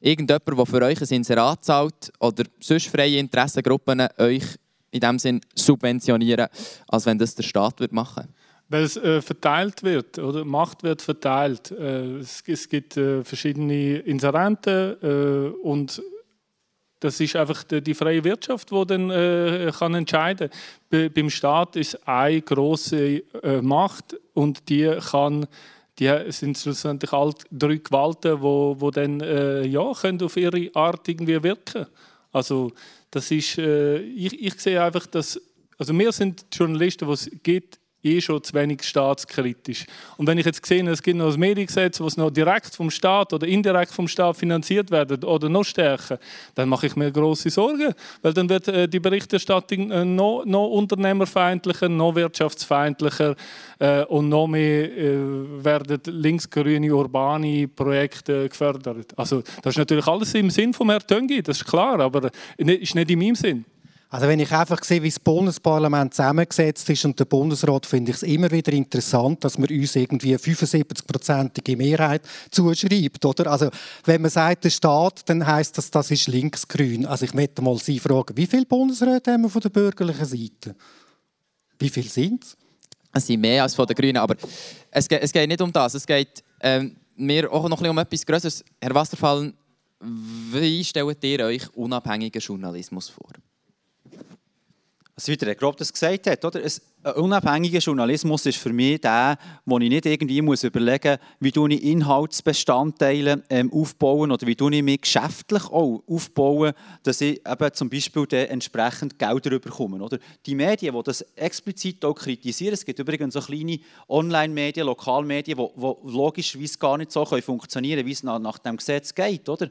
irgendjemand, der für euch ein Inserat zahlt oder sonst freie Interessengruppen euch in dem Sinn subventionieren, als wenn das der Staat wird machen weil es äh, verteilt wird, oder Macht wird verteilt. Äh, es, es, gibt äh, verschiedene Inserenten äh, und das ist einfach die, die freie Wirtschaft, die dann äh, kann entscheiden. Be beim Staat ist eine große äh, Macht und die kann die sind schlussendlich all drei Gewalten, wo, wo dann äh, ja, können auf ihre Art irgendwie wirken. Also das ist, äh, ich, ich sehe einfach, dass also wir sind Journalisten, die es gibt eh schon zu wenig staatskritisch. Und wenn ich jetzt sehe, es gibt noch ein Mediengesetz, das noch direkt vom Staat oder indirekt vom Staat finanziert werden oder noch stärker, dann mache ich mir große Sorgen, weil dann wird äh, die Berichterstattung äh, noch, noch unternehmerfeindlicher, noch wirtschaftsfeindlicher äh, und noch mehr werden linksgrüne urbane Projekte gefördert. Also das ist natürlich alles im Sinn von Herrn Töngi, das ist klar, aber ist nicht in meinem Sinn. Also wenn ich einfach sehe, wie das Bundesparlament zusammengesetzt ist und der Bundesrat, finde ich es immer wieder interessant, dass man uns irgendwie eine 75-prozentige Mehrheit zuschreibt, oder? Also wenn man sagt, der Staat, dann heißt das, das ist linksgrün. Also ich möchte mal Sie fragen, wie viele Bundesräte haben wir von der bürgerlichen Seite? Wie viele sind es? Es sind mehr als von den Grünen, aber es geht, es geht nicht um das. Es geht ähm, mir auch noch um etwas Größeres. Herr Wasserfall, wie stellt ihr euch unabhängigen Journalismus vor? Also wie der Grob das gesagt hat, oder? ein unabhängiger Journalismus ist für mich der, wo ich nicht irgendwie muss überlegen muss, wie ich Inhaltsbestandteile ähm, aufbauen oder wie ich mich geschäftlich auch aufbauen, dass ich eben zum Beispiel entsprechend Gelder bekomme. Oder? Die Medien, die das explizit auch kritisieren, es gibt übrigens so kleine Online-Medien, Lokalmedien, die, die logischerweise gar nicht so können funktionieren wie es nach, nach dem Gesetz geht. Oder?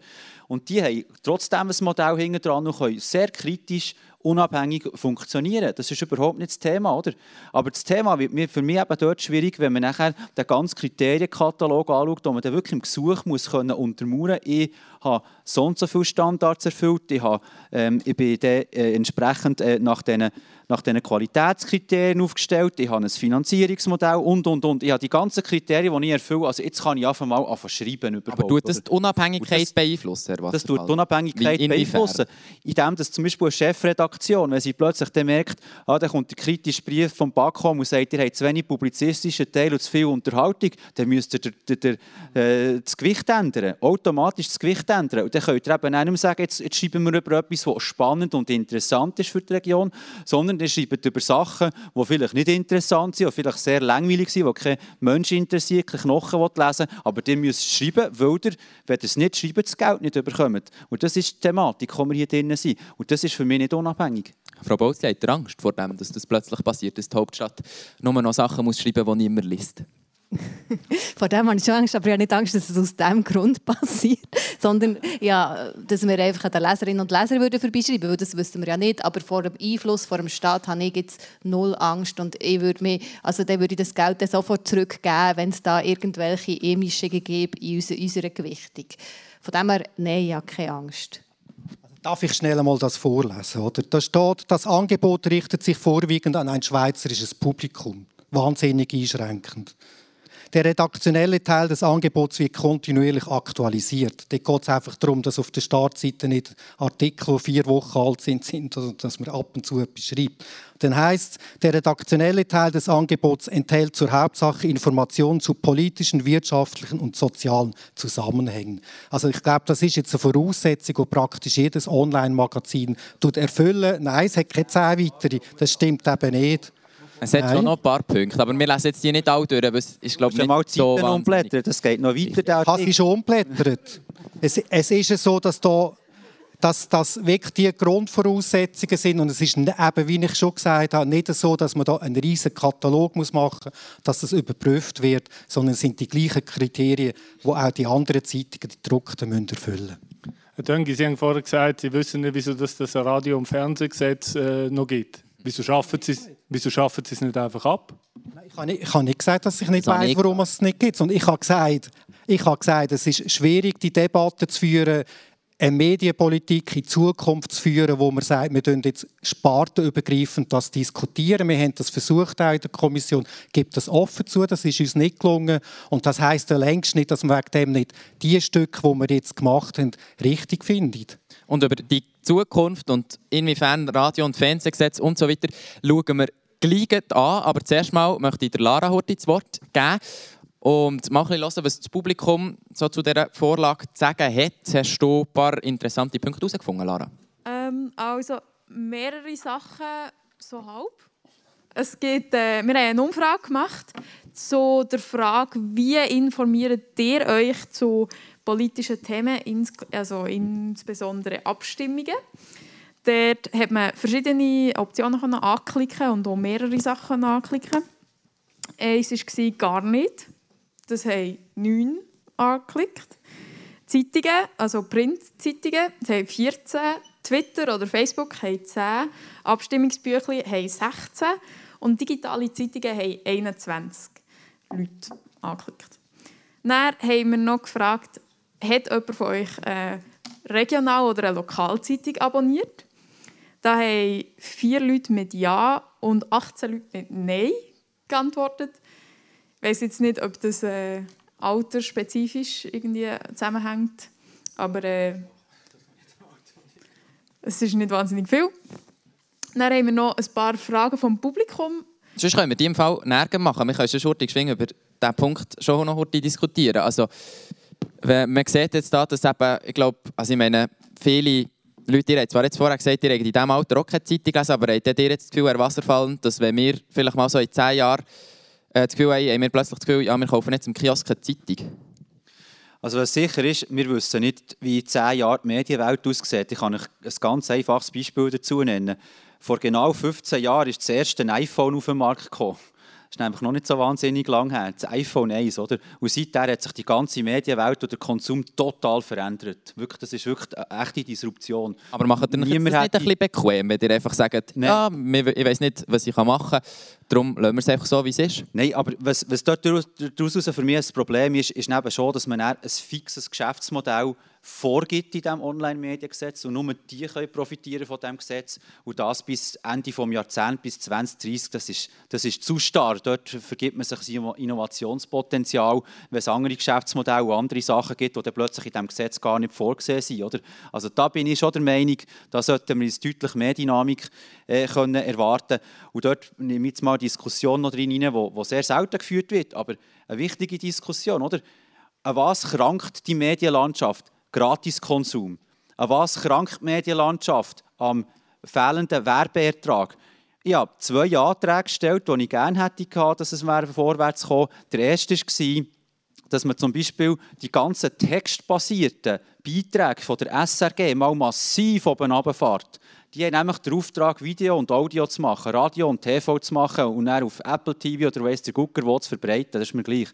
Und die haben trotzdem ein Modell hinten dran und können sehr kritisch unabhängig funktionieren. Das ist überhaupt nicht das Thema, oder? Aber das Thema wird für mich eben dort schwierig, wenn man nachher den ganzen Kriterienkatalog anschaut, wo man dann wirklich im Gesuch muss können untermauern Ich habe so und so viele Standards erfüllt, ich, habe, ähm, ich bin dann, äh, entsprechend äh, nach diesen nach diesen Qualitätskriterien aufgestellt, ich habe ein Finanzierungsmodell und, und, und. Ich habe die ganzen Kriterien, die ich erfülle. Also jetzt kann ich einfach mal anfangen schreiben. Überhaupt, Aber tut das die Unabhängigkeit das, beeinflussen? Herr das tut die Unabhängigkeit in beeinflussen. Indem dass zum Beispiel eine Chefredaktion, wenn sie plötzlich dann merkt, ah, da kommt der kritische Brief vom BAKOM und sagt, ihr habt zu wenig publizistischen Teil und zu viel Unterhaltung, dann müsst ihr der, der, der, äh, das Gewicht ändern. Automatisch das Gewicht ändern. Und dann könnt ihr eben nicht sagen, jetzt, jetzt schreiben wir über etwas, was spannend und interessant ist für die Region, sondern ihr schreibt über Sachen, die vielleicht nicht interessant sind, die vielleicht sehr langweilig sind, die kein Mensch interessiert, kein Knochen lesen will, aber ihr müsst schreiben, weil ihr, wenn ihr es nicht schreibt, das Geld nicht bekommt. Und das ist die Thematik, die wir hier drin sind. Und das ist für mich nicht unabhängig. Frau Bolz, hat Angst vor dem, dass das plötzlich passiert, dass die Hauptstadt nur noch Sachen muss schreiben muss, die niemand liest? Vor dem habe ich schon Angst, aber ich habe nicht Angst, dass es aus diesem Grund passiert, sondern ja, dass wir einfach den Leserinnen und Lesern würden vorbeischreiben weil das wissen wir ja nicht, aber vor dem Einfluss, vor dem Staat habe ich jetzt null Angst und ich würde mir, also dann würde ich das Geld dann sofort zurückgeben, wenn es da irgendwelche Einmischungen gibt in unserer Gewichtung. Von dem her, nein, ich habe keine Angst. Darf ich schnell einmal das vorlesen? Oder? Da steht, das Angebot richtet sich vorwiegend an ein schweizerisches Publikum. Wahnsinnig einschränkend. Der redaktionelle Teil des Angebots wird kontinuierlich aktualisiert. Da geht es einfach darum, dass auf der Startseite nicht Artikel, die vier Wochen alt sind, sind und dass man ab und zu etwas schreibt. Dann heißt der redaktionelle Teil des Angebots enthält zur Hauptsache Informationen zu politischen, wirtschaftlichen und sozialen Zusammenhängen. Also ich glaube, das ist jetzt eine Voraussetzung, die praktisch jedes Online-Magazin erfüllen. Nein, es hat keine zehn weitere. Das stimmt eben nicht. Es hat schon noch ein paar Punkte, aber wir lesen jetzt die nicht alle durch, aber es ist glaube ich nicht mal so umblättern, das geht noch weiter. Das ist umblättert. es, es ist so, dass da dass das wirklich die Grundvoraussetzungen sind und es ist eben, wie ich schon gesagt habe, nicht so, dass man da einen riesen Katalog machen muss, dass das überprüft wird, sondern es sind die gleichen Kriterien, die auch die anderen Zeitungen, die gedruckten, müssen erfüllen müssen. Herr Döngi, Sie haben vorher gesagt, Sie wissen nicht, wieso das Radio- und Fernsehgesetz äh, noch gibt. Wieso schaffen Sie es, wieso schaffen Sie es nicht einfach ab? Ich habe nicht, ich habe nicht gesagt, dass ich nicht weiß, warum es es nicht gibt. Und ich habe gesagt, ich habe gesagt, es ist schwierig, die Debatte zu führen, eine Medienpolitik in Zukunft zu führen, wo man sagt, wir diskutieren jetzt spartenübergreifend das diskutieren. Wir haben das versucht auch in der Kommission, gibt das offen zu, das ist uns nicht gelungen. Und das heißt ja längst nicht, dass man wegen dem nicht die Stücke, die wir jetzt gemacht haben, richtig findet. Und über die Zukunft und inwiefern Radio- und Fernsehgesetz und so weiter schauen wir gleich an. Aber zuerst mal möchte ich der Lara Horti das Wort geben und mal ein hören, was das Publikum so zu dieser Vorlage zu sagen hat. Hast du ein paar interessante Punkte herausgefunden, Lara? Ähm, also mehrere Sachen so halb. Es geht, äh, wir haben eine Umfrage gemacht zu der Frage, wie informiert ihr euch zu politischen Themen, also insbesondere Abstimmungen. Dort hat man verschiedene Optionen anklicken und auch mehrere Sachen anklicken. Eins war gar nicht. Das haben neun angeklickt. Zeitungen, also Printzeitungen, haben 14. Twitter oder Facebook haben 10. Abstimmungsbücher haben 16. Und digitale Zeitungen haben 21 Leute angeklickt. Dann haben wir noch gefragt, hat jemand von euch eine Regional- oder eine Lokalzeitung abonniert? Da haben vier Leute mit Ja und 18 Leute mit Nein geantwortet. Ich weiß jetzt nicht, ob das äh, altersspezifisch irgendwie zusammenhängt, aber äh, es ist nicht wahnsinnig viel. Dann haben wir noch ein paar Fragen vom Publikum. Sonst können wir die im Fall näher machen. Wir können schon über diesen Punkt schon noch diskutieren. Also, man sieht jetzt da, dass eben, ich glaube, also ich meine, viele Leute, die haben zwar jetzt vorher gesagt, die haben in diesem Alter auch keine Zeitung gelesen, aber habt ihr jetzt das Gefühl, Herr dass wenn wir vielleicht mal so in zehn Jahren äh, das Gefühl haben, haben wir plötzlich das Gefühl, ja, wir kaufen jetzt im Kiosk eine Zeitung? Also was sicher ist, wir wissen nicht, wie in zehn Jahren die Medienwelt aussieht. Ich kann euch ein ganz einfaches Beispiel dazu nennen. Vor genau 15 Jahren ist das erste iPhone auf den Markt gekommen. Das ist nämlich noch nicht so wahnsinnig lang her. Das iPhone 1, oder? Und seitdem hat sich die ganze Medienwelt und der Konsum total verändert. Wirklich, das ist wirklich eine echte Disruption. Aber macht ihr das nicht ein bisschen bequem, wenn ihr einfach sagt, Nein. ja, ich weiß nicht, was ich machen kann, darum lassen wir es einfach so, wie es ist? Nein, aber was, was dort daraus für mich das Problem ist, ist eben schon, dass man ein fixes Geschäftsmodell vorgibt in diesem Online-Mediengesetz und nur die können profitieren von diesem Gesetz und das bis Ende des Jahrzehnts, bis 2030, das ist, das ist zu starr. Dort vergibt man sich das Innovationspotenzial, wenn es andere Geschäftsmodelle und andere Sachen gibt, die dann plötzlich in diesem Gesetz gar nicht vorgesehen sind. Oder? Also da bin ich schon der Meinung, da sollten wir uns deutlich mehr Dynamik äh, können erwarten und dort nehme ich jetzt mal eine Diskussion noch drin, die sehr selten geführt wird, aber eine wichtige Diskussion, oder? An was krankt die Medienlandschaft? Gratiskonsum. An was krankt die Medienlandschaft? Am fehlenden Werbeertrag. Ich habe zwei Anträge gestellt, die ich gerne hätte dass es vorwärts kommen Der erste war, dass man zum Beispiel die ganzen textbasierten Beiträge von der SRG mal massiv oben runterfährt. Die haben nämlich den Auftrag, Video und Audio zu machen, Radio und TV zu machen und dann auf Apple TV oder weiss der Gucker wo zu verbreiten. Das ist mir gleich.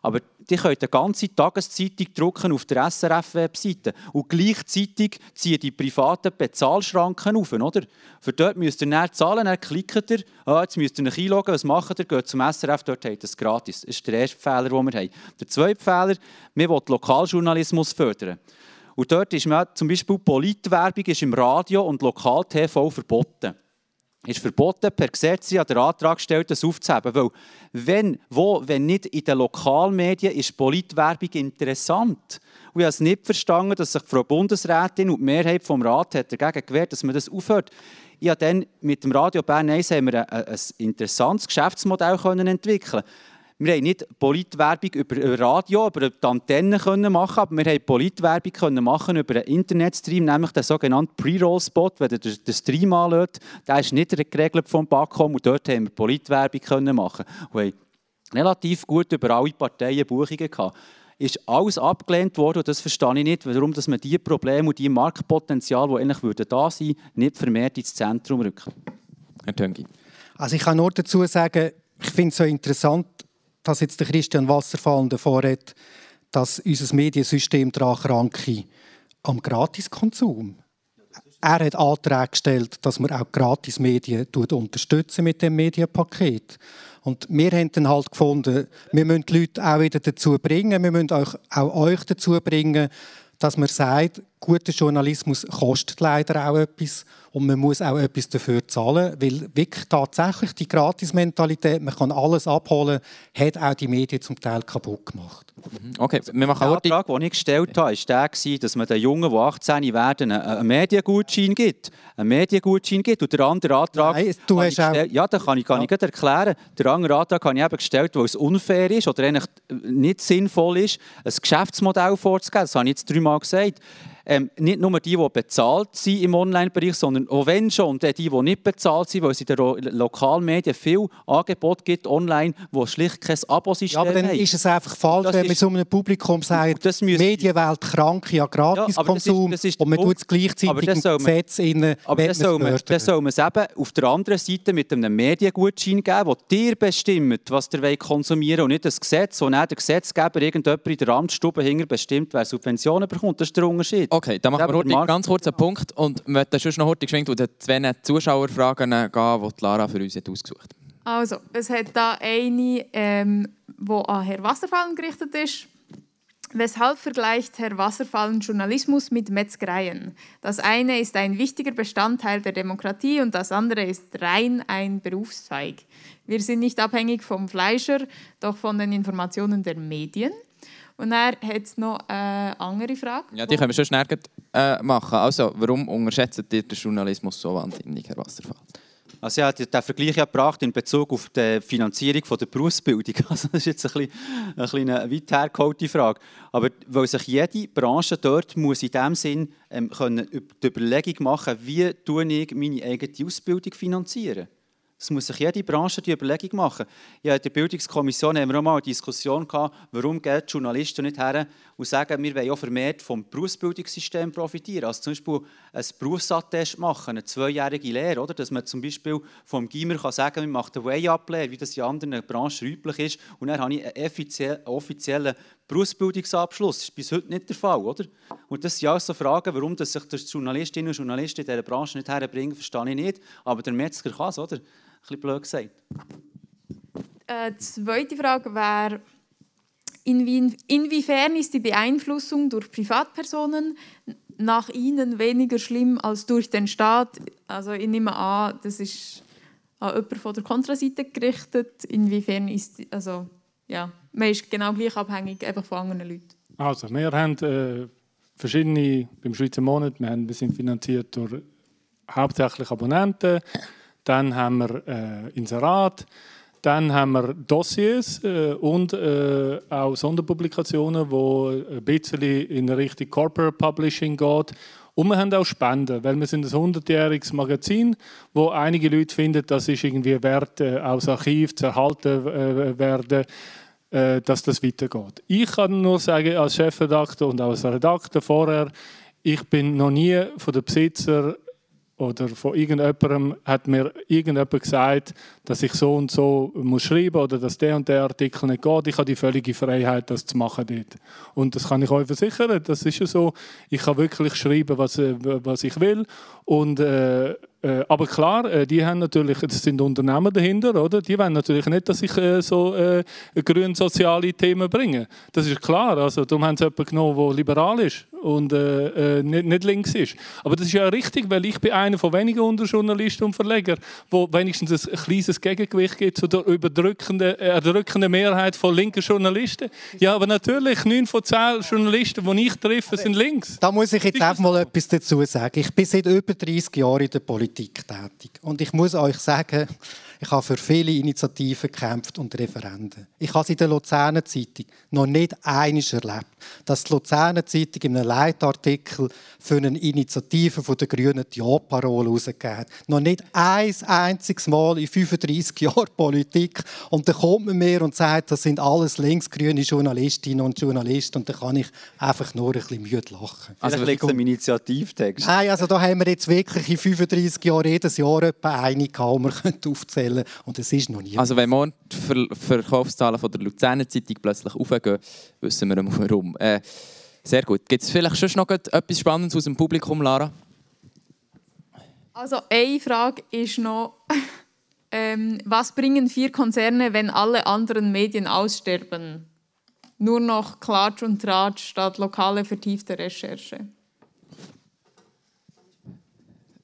Aber die können eine ganze Tageszeitung drucken auf der SRF-Webseite und gleichzeitig ziehen die privaten Bezahlschranken auf. Oder? Für dort müsst ihr dann zahlen, dann klickt ihr, ah, jetzt müsst ihr euch einloggen, was macht ihr? Geht zum SRF, dort habt ihr es gratis. Das ist der erste Fehler, den wir haben. Der zweite Fehler, wir wollen Lokaljournalismus fördern. Und dort ist man zum Beispiel Politwerbung ist im Radio und Lokal-TV verboten. Ist verboten, per Gesetz an der Antrag gestellt, das aufzuheben. Weil, wenn, wo, wenn nicht in den Lokalmedien, ist Politwerbung interessant. Und ich habe es nicht verstanden, dass sich Frau Bundesrätin und die Mehrheit des Rats hat dagegen gewehrt dass man das aufhört. Ich habe dann mit dem Radio Bern 1 haben wir ein, ein interessantes Geschäftsmodell entwickeln wir haben nicht Politwerbung über Radio, über die Antennen können machen, aber wir haben Politwerbung können machen über einen Internetstream, nämlich den sogenannten Pre-Roll-Spot, wenn ihr den Stream anschaut, der ist nicht geregelt vom Backcom und dort haben wir Politwerbung können machen. Und haben relativ gut über alle Parteien Buchungen gehabt. Ist alles abgelehnt worden und das verstehe ich nicht, warum dass man diese Probleme und die Marktpotenzial, die eigentlich da sein würden, nicht vermehrt ins Zentrum rücken. Herr Töngi. Also ich kann nur dazu sagen, ich finde es so interessant, dass jetzt der Christian Wasserfall davor hat, dass unser Mediensystem daran kranke am Gratiskonsum. Er hat Anträge gestellt, dass man auch Gratismedien unterstützen mit dem Medienpaket. Und wir haben dann halt gefunden, wir müssen die Leute auch wieder dazu bringen, wir müssen auch, auch euch dazu bringen, dass man sagt, guter Journalismus kostet leider auch etwas und man muss auch etwas dafür zahlen, weil wirklich tatsächlich die Gratis-Mentalität, man kann alles abholen, hat auch die Medien zum Teil kaputt gemacht. Mhm. Okay, wir machen der Antrag, den ich gestellt habe, war der, dass man den Jungen, die 18 werden, einen Mediengutschein gibt. Einen Mediengutschein gibt. Und der andere Antrag... Nein, du hast auch... Ja, das kann ich, kann ja. ich erklären. Der andere Antrag habe ich eben gestellt, weil es unfair ist oder eigentlich nicht sinnvoll ist, ein Geschäftsmodell vorzugeben. Das habe ich jetzt dreimal gesagt ähm, nicht nur die, die bezahlt sind im Online-Bereich, sondern auch wenn schon, die, die nicht bezahlt sind, weil es in den Lokalmedien viel Angebot gibt online, wo schlicht kein Abo-System ja, aber dann haben. ist es einfach falsch, wenn man so einem Publikum sagt, das müsste, Medienwelt krank, ja Gratiskonsum ja, und man tut es gleichzeitig im Gesetz innen, Aber das soll, man, das soll man es eben auf der anderen Seite mit einem Mediengutschein geben, wo dir bestimmt, was ihr konsumieren wollt und nicht das Gesetz, wo dann der Gesetzgeber irgendjemand in der Amtsstube hinter bestimmt, wer Subventionen bekommt. Das ist der Unterschied. Okay, dann machen wir heute ganz kurz einen Punkt und möchten schon noch heute geschwenkt und den zwei Zuschauerfragen gehen, die Lara für uns hat ausgesucht hat. Also, es hat da eine, ähm, die an Herr Wasserfallen gerichtet ist. Weshalb vergleicht Herr Wasserfallen Journalismus mit Metzgereien? Das eine ist ein wichtiger Bestandteil der Demokratie und das andere ist rein ein Berufszweig. Wir sind nicht abhängig vom Fleischer, doch von den Informationen der Medien. Und er hat noch eine andere Frage. Ja, die können wir schon schnell äh, machen. Also, warum unterschätzt ihr den Journalismus so wahnsinnig, Herr Wasserfall? Also ja, den Vergleich gebracht in Bezug auf die Finanzierung der Berufsbildung. Also das ist jetzt ein bisschen, eine weit hergeholte Frage. Aber weil sich jede Branche dort muss in dem Sinn ähm, können die Überlegung machen, wie tue ich meine eigene Ausbildung finanzieren das muss sich jede Branche die Überlegung machen. Ja, in der Bildungskommission haben wir auch mal eine Diskussion gehabt, warum gehen die Journalisten nicht her und sagen, wir wollen auch vermehrt vom Berufsbildungssystem profitieren. Also zum Beispiel ein Berufsattest machen, eine zweijährige Lehre, oder? dass man zum Beispiel vom Gimmer kann sagen, man macht eine Way-Up-Lehre, wie das in anderen Branchen üblich ist, und dann habe ich einen offiziellen Berufsbildungsabschluss. Das ist bis heute nicht der Fall. Oder? Und das sind auch so Fragen, warum sich die Journalistinnen und Journalisten in dieser Branche nicht herbringen, verstehe ich nicht. Aber der Metzger kann es, oder? Bisschen blöd gesagt. Äh, die zweite Frage wäre, inwie inwiefern ist die Beeinflussung durch Privatpersonen nach Ihnen weniger schlimm als durch den Staat? Also ich nehme an, das ist an jemanden von der Kontraseite gerichtet. Inwiefern ist, also ja, man ist genau gleich abhängig einfach von anderen Leuten. Also wir haben äh, verschiedene, beim Schweizer Monat, wir, haben, wir sind finanziert durch hauptsächlich Abonnenten, dann haben wir äh, Inserat, dann haben wir Dossiers äh, und äh, auch Sonderpublikationen, wo ein bisschen in Richtung Corporate Publishing geht. Und wir haben auch Spenden, weil wir sind ein 100-jähriges Magazin, wo einige Leute finden, das ist irgendwie wert, äh, aus Archiv zu erhalten äh, werden, äh, dass das weitergeht. Ich kann nur sagen, als Chefredakteur und als Redakteur vorher, ich bin noch nie von den Besitzer oder von irgendjemandem hat mir irgendjemand gesagt, dass ich so und so muss schreiben oder dass der und der Artikel nicht geht. Ich habe die völlige Freiheit, das zu machen dort. Und das kann ich euch versichern. Das ist ja so. Ich kann wirklich schreiben, was, äh, was ich will. Und äh, äh, aber klar, äh, die haben natürlich, das sind Unternehmen dahinter, oder? Die wollen natürlich nicht, dass ich äh, so äh, grün soziale Themen bringe. Das ist klar. Also, darum haben sie jemanden genommen, der liberal ist und äh, nicht, nicht, links ist. Aber das ist ja richtig, weil ich bin einer von wenigen Unterjournalisten und Verlegern, wo wenigstens ein kleines Gegengewicht gibt zu der überdrückenden, äh, erdrückenden Mehrheit von linken Journalisten. Ja, aber natürlich, neun von zehn Journalisten, die ich treffe, sind links. Da muss ich jetzt auch mal etwas dazu sagen. Ich bin seit über 30 Jahren in der Politik tätig. Und ich muss euch sagen, ich habe für viele Initiativen gekämpft und Referenden. Ich habe es in der Luzerner Zeitung noch nicht einiges erlebt, dass die Luzerner Zeitung in einem Leitartikel für eine Initiative von der Grünen die Ja-Parole herausgegeben hat. Noch nicht ein einziges Mal in 35 Jahren Politik. Und dann kommt man mir und sagt, das sind alles linksgrüne Journalistinnen und Journalisten. Und dann kann ich einfach nur ein bisschen müde lachen. Also liegt es Initiativtext? Nein, also da haben wir jetzt wirklich in 35 Jahren jedes Jahr etwa eine gehabt, die wir aufzählen Und es ist noch nie. Also wenn morgen die Ver Verkaufszahlen von der Luzerner Zeitung plötzlich aufgehen, wissen wir warum. Äh, sehr gut. Gibt es vielleicht schon noch etwas Spannendes aus dem Publikum, Lara? Also eine Frage ist noch, ähm, was bringen vier Konzerne, wenn alle anderen Medien aussterben? Nur noch Klatsch und Tratsch statt lokale vertiefte Recherche.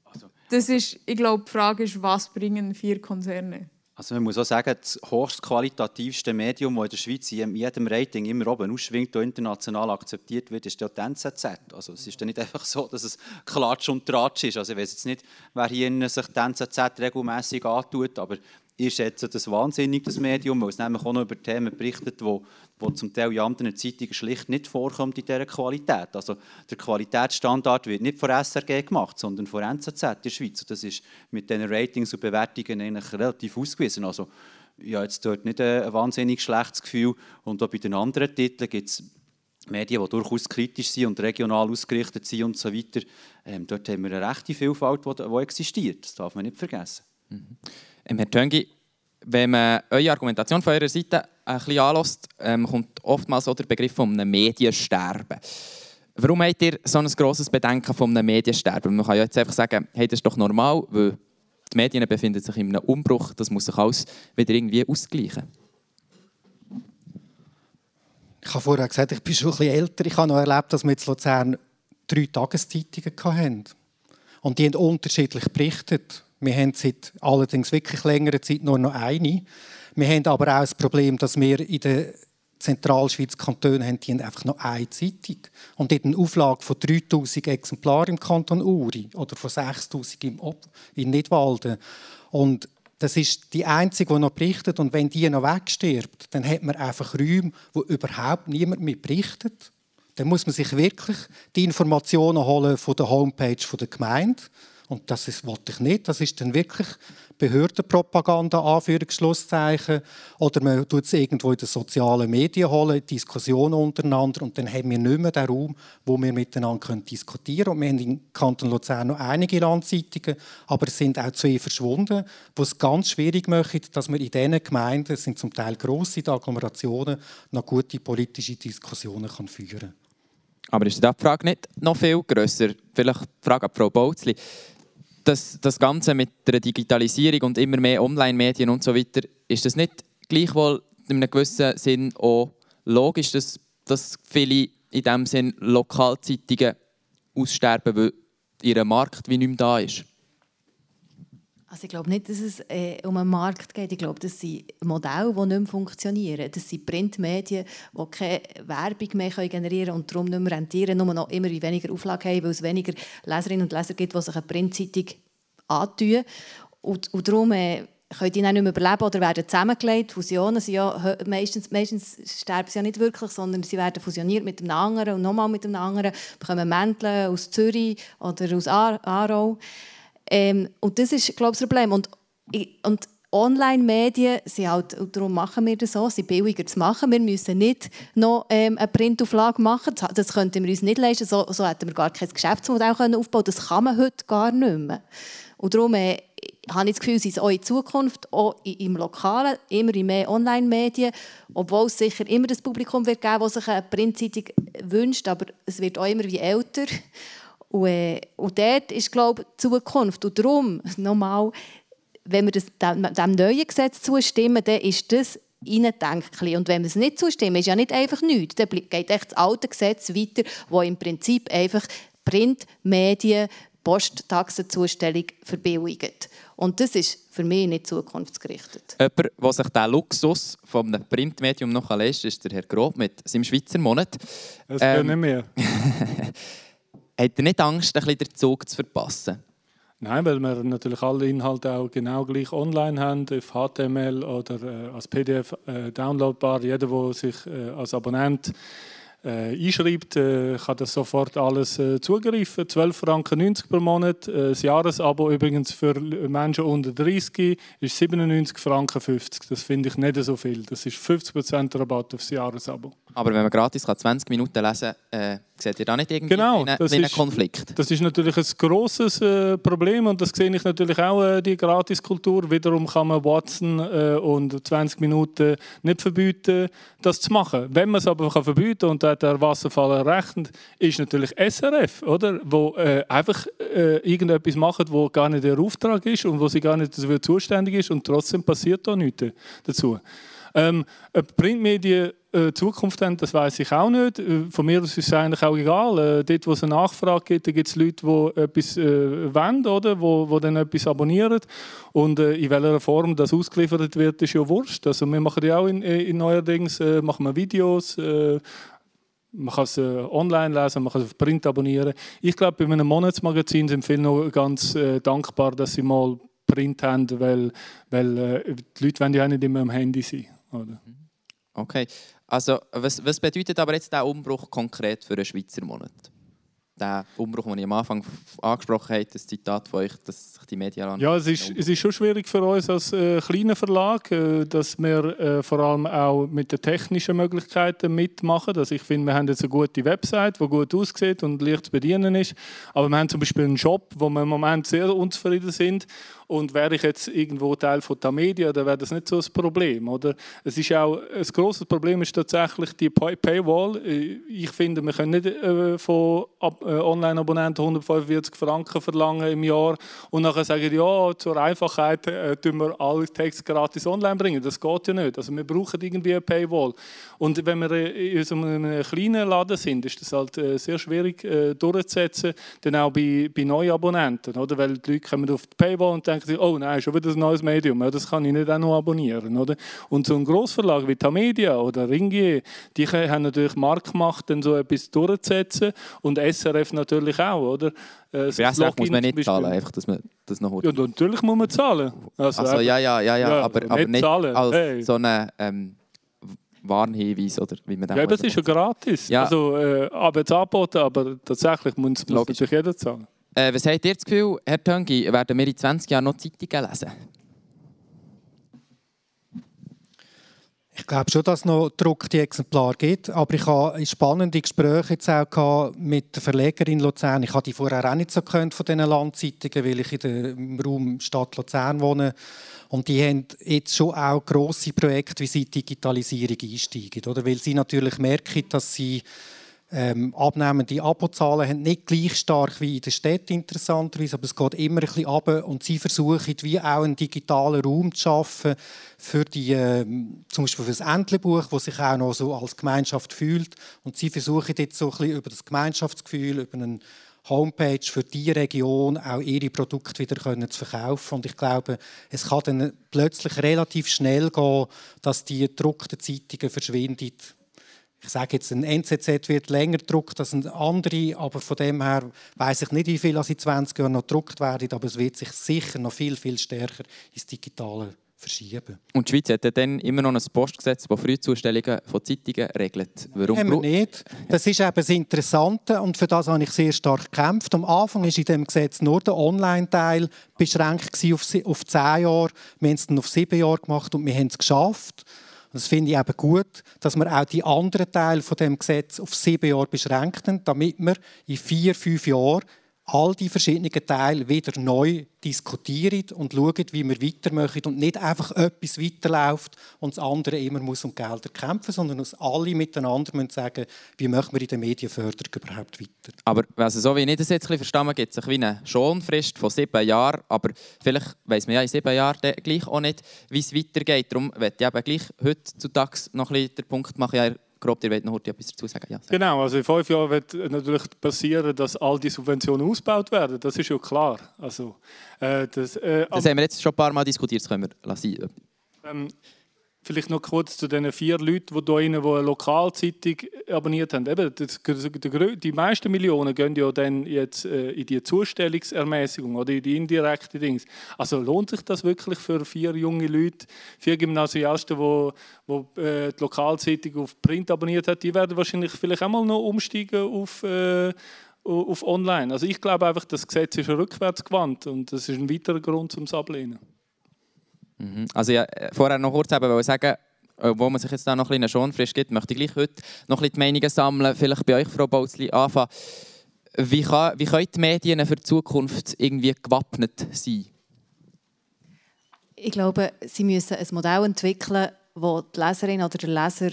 Also das ist, ich glaube, die Frage ist, was bringen vier Konzerne? Also man muss auch sagen, das höchstqualitativste Medium, das in der Schweiz in jedem Rating immer oben ausschwingt und international akzeptiert wird, ist ja die NZZ. Also es ist ja nicht einfach so, dass es Klatsch und Tratsch ist. Also ich weiß jetzt nicht, wer hier sich die NZZ regelmäßig antut, aber ihr schätzt das wahnsinnig, das Medium, weil es nämlich auch noch über Themen berichtet, die wo zum Teil in anderen Zeitungen schlicht nicht vorkommt in dieser Qualität. Also der Qualitätsstandard wird nicht von SRG gemacht, sondern von NZZ in der Schweiz. Und das ist mit diesen Ratings und Bewertungen eigentlich relativ ausgewiesen. Also ich habe jetzt dort nicht ein wahnsinnig schlechtes Gefühl. Und auch bei den anderen Titeln gibt es Medien, die durchaus kritisch sind und regional ausgerichtet sind und so weiter. Ähm, dort haben wir eine rechte Vielfalt, die, die existiert. Das darf man nicht vergessen. Mhm. Ähm, Herr Töngi, wenn man eure Argumentation von eurer Seite ein bisschen anlässt, ähm, kommt oftmals auch der Begriff von einem Mediensterben. Warum habt ihr so ein grosses Bedenken von einem Mediensterben? Man kann ja jetzt einfach sagen, hey, das ist doch normal, weil die Medien befinden sich in einem Umbruch, das muss sich alles wieder irgendwie ausgleichen. Ich habe vorher gesagt, ich bin schon ein bisschen älter. Ich habe noch erlebt, dass wir in Luzern drei Tageszeitungen hatten. Und die haben unterschiedlich berichtet. Wir haben seit allerdings wirklich längerer Zeit nur noch eine. Wir haben aber auch das Problem, dass wir in der Zentralschweiz Kantone haben, die haben einfach noch eine Zeitung. Und dort eine Auflage von 3000 Exemplaren im Kanton Uri oder von 6000 im Ob in Nidwalden. Und das ist die einzige, die noch berichtet. Und wenn die noch wegstirbt, dann hat man einfach Räume, wo überhaupt niemand mehr berichtet. Dann muss man sich wirklich die Informationen holen von der Homepage der Gemeinde und das ist, wollte ich nicht. Das ist dann wirklich Behördenpropaganda, Anführungsschlusszeichen. Oder man tut es irgendwo in den sozialen Medien holen, Diskussionen untereinander. Und dann haben wir nicht mehr den Raum, wo wir miteinander diskutieren können. Und wir haben im Kanton Luzern noch einige Landzeitungen, aber es sind auch zwei verschwunden, die es ganz schwierig machen, dass man in diesen Gemeinden, es sind zum Teil grosse Agglomerationen, noch gute politische Diskussionen kann führen kann. Aber ist die Frage nicht noch viel grösser? Vielleicht die Frage an Frau Bautzli das, das Ganze mit der Digitalisierung und immer mehr Online-Medien und so weiter, ist das nicht gleichwohl in einem gewissen Sinn auch logisch, dass, dass viele in diesem Sinn Lokalzeitungen aussterben, weil ihr Markt wie nicht mehr da ist? Also ich glaube nicht, dass es äh, um einen Markt geht. Ich glaube, das sind Modelle, die nicht mehr funktionieren. Das sind Printmedien, die keine Werbung mehr generieren können und darum nicht mehr rentieren, nur noch immer weniger Auflage haben, weil es weniger Leserinnen und Leser gibt, die sich eine Printzeitung antun. Und, und darum äh, können die dann nicht mehr überleben oder werden zusammengelegt. Fusionen sind ja meistens, meistens sterben sie ja nicht wirklich, sondern sie werden fusioniert mit einem anderen und nochmal mit einem anderen, bekommen Mäntel aus Zürich oder aus Aarau. Ähm, und das ist, glaube ich, das Problem. Und, und Online-Medien sind halt, und darum machen wir das so, sind billiger zu machen. Wir müssen nicht noch ähm, eine Printauflage machen. Das könnten wir uns nicht leisten. So, so hätten wir gar kein Geschäftsmodell aufbauen können. Das kann man heute gar nicht mehr. Und darum äh, habe ich das Gefühl, es ist auch in Zukunft, auch im Lokalen, immer mehr Online-Medien, obwohl es sicher immer das Publikum wird geben, das sich eine Printzeitung wünscht, aber es wird auch immer wie älter. Und, äh, und dort ist, glaube ich, die Zukunft. Und darum, nochmal, wenn wir das, dem, dem neuen Gesetz zustimmen, dann ist das reindenken. Und wenn wir es nicht zustimmen, ist ja nicht einfach nichts. Dann geht echt das alte Gesetz weiter, wo im Prinzip einfach Printmedien Posttaxenzustellung verbilligt. Und das ist für mich nicht zukunftsgerichtet. Jemand, der sich diesen Luxus von einem Printmedium noch leisten kann, ist der Herr Grob mit seinem Schweizer Monat. Es ähm, nicht mehr. Hat er nicht Angst, ein bisschen den Zug zu verpassen? Nein, weil wir natürlich alle Inhalte auch genau gleich online haben, auf HTML oder äh, als PDF äh, downloadbar. Jeder, der sich äh, als Abonnent äh, einschreibt, äh, kann das sofort alles äh, zugreifen. 12 Franken 90 pro Monat. Das Jahresabo übrigens für Menschen unter 30 ist 97 Franken 50. Das finde ich nicht so viel. Das ist 50% Rabatt aufs Jahresabo. Aber wenn man gratis kann 20 Minuten lesen kann, äh, seht ihr da nicht irgendwie genau, einen, einen Konflikt? Das ist natürlich ein grosses äh, Problem und das sehe ich natürlich auch, äh, die Gratiskultur. Wiederum kann man Watson äh, und 20 Minuten nicht verbieten, das zu machen. Wenn man es aber kann verbieten und da hat der Wasserfall errechnet, ist natürlich SRF, oder? wo äh, einfach äh, irgendetwas macht, wo gar nicht der Auftrag ist und wo sie gar nicht dafür zuständig ist und trotzdem passiert da nichts dazu. Ähm, Printmedien äh, Zukunft haben, das weiß ich auch nicht. Äh, von mir aus ist es eigentlich auch egal. Äh, dort, wo es eine Nachfrage gibt, gibt es Leute, die etwas äh, wollen, oder? Wo, wo dann etwas abonnieren. Und äh, in welcher Form das ausgeliefert wird, ist ja wurscht. Also wir machen ja auch in, äh, in neuerdings machen wir Videos, man kann es online lesen, man kann es auf Print abonnieren. Ich glaube, bei einem Monatsmagazin sind viele noch ganz dankbar, dass sie mal Print haben, weil, weil die Leute wollen ja nicht immer am Handy sein. Oder? Okay. Also, was, was bedeutet aber jetzt der Umbruch konkret für einen Schweizer Monat? Der Umbruch, den ich am Anfang angesprochen habe, das Zitat von euch, dass sich die Medien Ja, es ist, es ist schon schwierig für uns als äh, kleiner Verlag, äh, dass wir äh, vor allem auch mit den technischen Möglichkeiten mitmachen. Also ich finde, wir haben jetzt eine gute Website, die gut aussieht und leicht zu bedienen ist. Aber wir haben zum Beispiel einen Shop, wo wir im Moment sehr unzufrieden sind und wäre ich jetzt irgendwo Teil von der Media, dann wäre das nicht so ein Problem. Oder? Es ist auch, ein grosses Problem ist tatsächlich die Pay Paywall. Ich finde, wir können nicht äh, von äh, Online-Abonnenten 145 Franken verlangen im Jahr und nachher sagen, ja, zur Einfachheit äh, tun wir alle Texte gratis online bringen. Das geht ja nicht. Also wir brauchen irgendwie eine Paywall. Und wenn wir in so einem kleinen Laden sind, ist das halt sehr schwierig durchzusetzen, dann auch bei, bei neuen Abonnenten. Oder? Weil die Leute kommen auf die Paywall und denken, denken sie, oh nein, schon wieder ein neues Medium, das kann ich nicht auch noch abonnieren. Oder? Und so ein Grossverlag wie Tamedia oder Ringier, die haben natürlich Marktmacht, dann so etwas durchzusetzen und SRF natürlich auch. Oder? Äh, Für SRF muss man nicht zahlen, einfach, dass man das noch hat. Ja, natürlich muss man zahlen. Also, also ja, ja, ja, ja, aber, aber nicht, zahlen. als hey. so eine... Ähm, Warnhinweis oder wie man Ja, das ist ja gratis. Ja. Also, äh, aber jetzt angeboten, aber tatsächlich muss, muss natürlich jeder zahlen. Äh, was habt ihr das Gefühl, Herr Töngi, werden wir in 20 Jahren noch Zeitungen lesen? Ich glaube schon, dass es noch gedruckte Exemplare gibt, aber ich habe spannende Gespräche jetzt auch mit der Verlegerin Luzern. Ich hatte die vorher auch nicht so gehört von diesen Landzeitungen, weil ich in dem Raum Stadt Luzern wohne. Und die haben jetzt schon auch grosse Projekte, wie sie die Digitalisierung einsteigen. Oder? Weil sie natürlich merken, dass sie ähm, abnehmende Abozahlen haben nicht gleich stark wie in der Stadt interessanterweise, aber es geht immer ein bisschen runter. Und sie versuchen wie auch einen digitalen Raum zu schaffen für die, ähm, zum Beispiel für das Entlebuch, wo sich auch noch so als Gemeinschaft fühlt. Und sie versuchen jetzt so ein bisschen über das Gemeinschaftsgefühl, über einen Homepage für die Region auch ihre Produkte wieder können zu verkaufen. Und ich glaube, es kann dann plötzlich relativ schnell gehen, dass die gedruckten Zeitungen verschwinden ich sage jetzt, ein NZZ wird länger gedruckt als ein andere, aber von dem her weiß ich nicht, wie viel in 20 Jahren noch gedruckt werden, aber es wird sich sicher noch viel, viel stärker ins Digitale verschieben. Und die Schweiz hat ja dann immer noch ein Postgesetz, das Frühzustellungen von Zeitungen regelt. Warum brau- nicht. Das ist eben das Interessante und für das habe ich sehr stark gekämpft. Am Anfang war in diesem Gesetz nur der Online-Teil beschränkt auf, 10 Jahre. Wir haben es dann auf 7 Jahre gemacht und wir haben es geschafft. Und Das finde ich eben gut, dass wir auch die anderen Teile von dem Gesetz auf 7 Jahre beschränken, damit wir in 4, 5 Jahren all die verschiedenen Teile wieder neu diskutieren und schauen, wie wir weitermachen und nicht einfach etwas weiterläuft und das andere immer muss um Gelder kämpfen, sondern dass alle miteinander müssen sagen, wie machen wir in der Medienförderung überhaupt weiter. Aber also, so wie ich das jetzt ein bisschen verstanden gibt es eine Schonfrist von sieben Jahren. Aber vielleicht weiss man ja in sieben Jahren gleich auch nicht, wie es weitergeht. Darum möchte ich eben gleich heutzutage noch ein bisschen den Punkt machen. Grob, ihr wollt noch etwas dazu sagen. Ja. Genau, also in fünf Jahren wird natürlich passieren, dass all die Subventionen ausgebaut werden. Das ist ja klar. Also, äh, das, äh, Das haben wir jetzt schon ein paar Mal diskutiert, das können wir lassen. Ähm, vielleicht noch kurz zu den vier Leuten, die hier die eine Lokalzeitung abonniert haben. Eben, das, die meisten Millionen gehen ja dann jetzt äh, in die Zustellungsermäßigung oder in die indirekte Dings. Also lohnt sich das wirklich für vier junge Leute, vier Gymnasiasten, die, die äh, die Lokalzeitung auf Print abonniert haben, die werden wahrscheinlich vielleicht einmal noch umsteigen auf äh, auf online. Also ich glaube einfach, das Gesetz ist rückwärts gewandt und das ist ein weiterer Grund, um es ablehnen. Mhm. Also ja, äh, vorher noch kurz eben sagen, wo man sich jetzt da noch ein bisschen Schonfrist gibt, möchte ich gleich heute noch ein bisschen die Meinungen sammeln. Vielleicht bei euch, Frau Bautzli, anfangen. Wie, kann, wie können die Medien für die Zukunft irgendwie gewappnet sein? Ich glaube, sie müssen ein Modell entwickeln, das die Leserin oder der Leser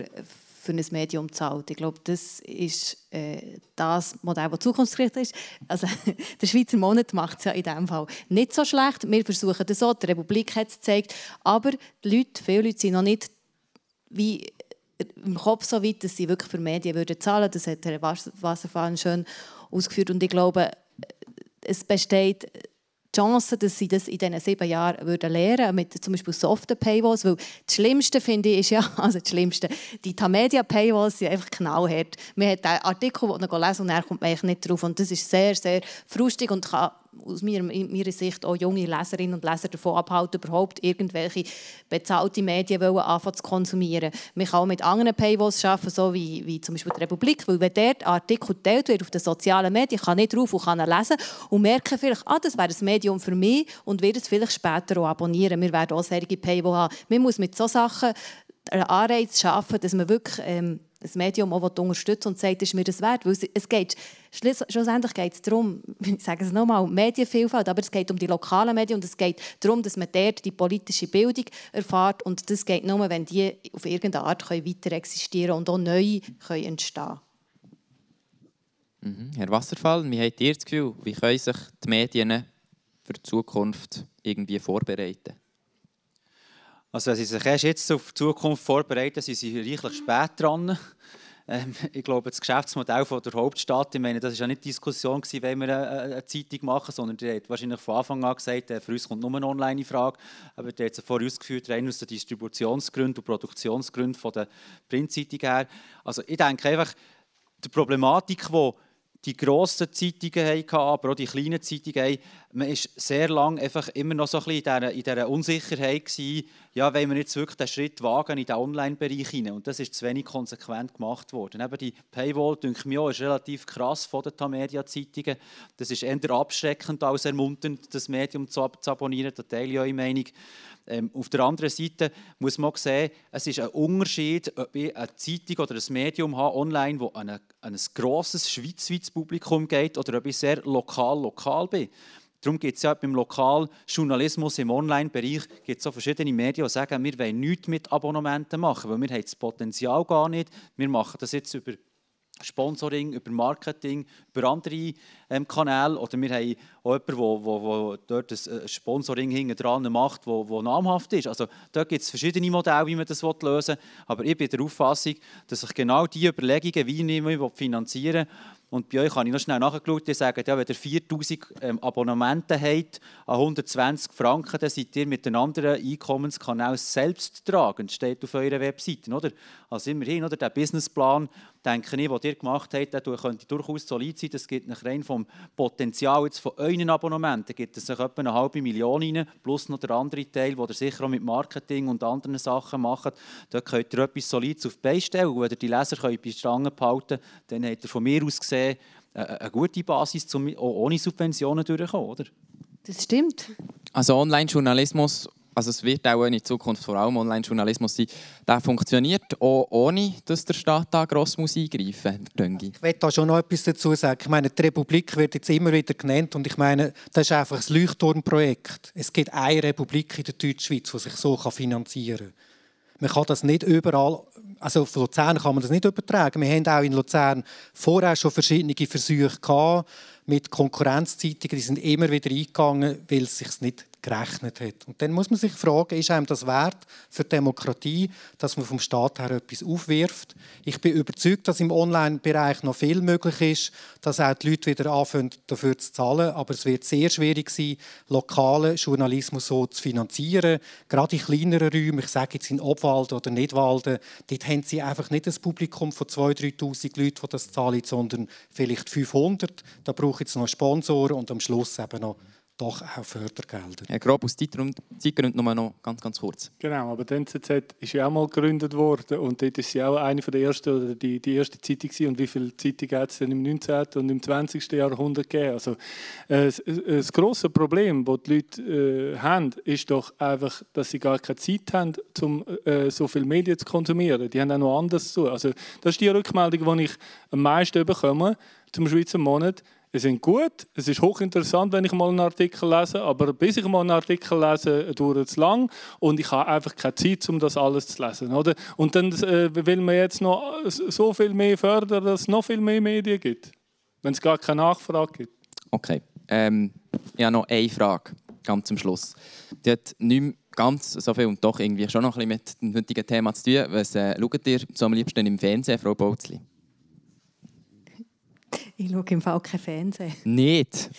für ein Medium zahlt. Ich glaube, das ist äh, das Modell, das zukunftsgerichtet ist. Also, der Schweizer Monat macht es ja in diesem Fall nicht so schlecht. Wir versuchen das auch, die Republik hat es gezeigt. Aber die Leute, viele Leute sind noch nicht wie im Kopf so weit, dass sie wirklich für Medien würden zahlen. Das hat Herr Was- Wasserfall schön ausgeführt. Und ich glaube, es besteht Chance, dass sie das in diesen sieben Jahren würden lernen mit zum Beispiel soften Paywalls. Weil das Schlimmste, finde ich, ist ja, also das Schlimmste, die Tamedia-Paywalls sind einfach knallhart. Man hat einen Artikel, den man lesen und dann kommt man nicht drauf. Und das ist sehr, sehr frustig und kann aus meiner, meiner Sicht auch junge Leserinnen und Leser davon abhalten, überhaupt irgendwelche bezahlte Medien anfangen zu konsumieren. Man kann auch mit anderen Paywalls arbeiten, so wie, wie zum Beispiel die Republik, weil wenn ein Artikel geteilt wird auf den sozialen Medien, kann ich drauf und kann lesen und merke vielleicht, ah, das wäre ein Medium für mich und werde es vielleicht später auch abonnieren. Wir werden auch solche Paywall haben. Man muss mit solchen Sachen einen Anreiz schaffen, dass man wirklich ähm, ein Medium auch unterstützt und sagt, ist mir das wert. Weil es, geht, schluss- schlussendlich geht es darum, ich sage es nochmal, Medienvielfalt, aber es geht um die lokalen Medien und es geht darum, dass man dort die politische Bildung erfährt und das geht nur, wenn die auf irgendeine Art können weiter existieren und auch neu können entstehen Mhm. Herr Wasserfall, wie habt ihr das Gefühl, wie können sich die Medien für die Zukunft irgendwie vorbereiten? Also wenn Sie sich erst jetzt auf die Zukunft vorbereiten, sind Sie reichlich spät dran. Ähm, ich glaube, das Geschäftsmodell von der Hauptstadt, ich meine, das war ja nicht die Diskussion, gewesen, wenn wir eine, eine Zeitung machen, sondern die hat wahrscheinlich von Anfang an gesagt, äh, für uns kommt nur eine online in Frage. Aber die hat es vorher ausgeführt, rein aus den Distributionsgründen und Produktionsgründen von der Printzeitung her. Also ich denke einfach, die Problematik, die die grossen Zeitungen hatten, aber auch die kleinen Zeitungen man war sehr lange einfach immer noch so ein bisschen in dieser, Unsicherheit gewesen, ja, wenn wir jetzt wirklich den Schritt wagen in den Online-Bereich hinein. Und das ist zu wenig konsequent gemacht worden. Eben die Paywall, denke ich mir auch, ist relativ krass von den Tamedia-Zeitungen. Das ist eher abschreckend als ermunternd, das Medium zu, ab zu abonnieren. Da teile ich eure Meinung. Ähm, auf der anderen Seite muss man auch sehen, es ist ein Unterschied, ob ich eine Zeitung oder ein Medium habe online, das an, eine, an ein grosses schweizweites Publikum geht, oder ob ich sehr lokal lokal bin. Darum gibt es ja beim Lokaljournalismus im Online-Bereich gibt's so verschiedene Medien, die sagen, wir wollen nichts mit Abonnementen machen, weil wir haben das Potenzial gar nicht. Wir machen das jetzt über Sponsoring, über Marketing, über andere ähm, Kanäle. Oder wir haben auch jemanden, der dort ein äh, Sponsoring hinten dran macht, wo, wo namhaft ist. Also dort gibt es verschiedene Modelle, wie man das lösen will. Aber ich bin der Auffassung, dass sich genau die Überlegungen, wie ich mich finanzieren will, Und bei euch habe ich noch schnell nachgeschaut, die sagen, ja, wenn ihr 4000 ähm, Abonnementen habt an 120 Franken, dann seid ihr mit den anderen Einkommenskanälen selbst tragend, steht auf eurer Webseite. Oder? Also immerhin, oder? der Businessplan, denke ich, den ihr gemacht habt, der könnte durchaus solid sein. Das gibt nach rein vom Potenzial jetzt von euren Abonnementen, gibt es sich etwa eine halbe Million rein, plus noch der andere Teil, den ihr sicher auch mit Marketing und anderen Sachen macht. Da könnt ihr etwas Solides auf die Beine stellen. Und wenn ihr die Leser könnt bei Stangen behalten dann habt ihr von mir aus gesehen, gesehen eine gute Basis, um ohne Subventionen durchzukommen, oder? Das stimmt. Also Online-Journalismus, also es wird auch in Zukunft vor allem Online-Journalismus sein, der funktioniert auch ohne, dass der Staat da gross muss eingreifen muss. Ich will da schon noch etwas dazu sagen. Ich meine, die Republik wird jetzt immer wieder genannt und ich meine, das ist einfach ein Leuchtturmprojekt. Es gibt eine Republik in der Deutschschweiz, die sich so finanzieren kann. Man kann das nicht überall, also auf Luzern kann man das nicht übertragen. Wir haben auch in Luzern vorher schon verschiedene Versuche gehabt mit Konkurrenzzeitungen, die sind immer wieder eingegangen, weil es sich nicht gerechnet hat. Und dann muss man sich fragen, ist einem das wert für Demokratie, dass man vom Staat her etwas aufwirft? Ich bin überzeugt, dass im Online-Bereich noch viel möglich ist, dass auch die Leute wieder anfangen, dafür zu zahlen. Aber es wird sehr schwierig sein, lokalen Journalismus so zu finanzieren. Gerade in kleineren Räumen, ich sage jetzt in Obwalden oder Nidwalden, dort haben sie einfach nicht ein Publikum von 2'000, 3'000 Leuten, die das zahlen, sondern vielleicht 500. Da ich jetzt noch Sponsoren und am Schluss eben noch doch auch Fördergelder. Ja, grob aus Zeitgründen nur noch ganz, ganz kurz. Genau, aber die NZZ ist ja auch mal gegründet worden und dort ist sie auch eine der ersten oder die, die erste Zeitung gewesen. und wie viele Zeitungen hat es denn im 19. und im 20. Jahrhundert gegeben? Also äh, das grosse Problem, das die Leute äh, haben, ist doch einfach, dass sie gar keine Zeit haben, um äh, so viele Medien zu konsumieren. Die haben auch noch anders zu. Also das ist die Rückmeldung, die ich am meisten bekomme zum Schweizer Monat Sie sind gut, es ist hochinteressant, wenn ich mal einen Artikel lese, aber bis ich mal einen Artikel lese, dauert es lang und ich habe einfach keine Zeit, um das alles zu lesen. Oder? Und dann äh, will man jetzt noch so viel mehr fördern, dass es noch viel mehr Medien gibt, wenn es gar keine Nachfrage gibt. Okay, ähm, ich habe noch eine Frage, ganz zum Schluss. Die hat nicht ganz so viel und doch irgendwie schon noch ein bisschen mit dem heutigen Thema zu tun. Was äh, schaut ihr so am liebsten im Fernsehen, Frau Bautzli? Ich schaue im Fall kein Fernsehen. Nicht?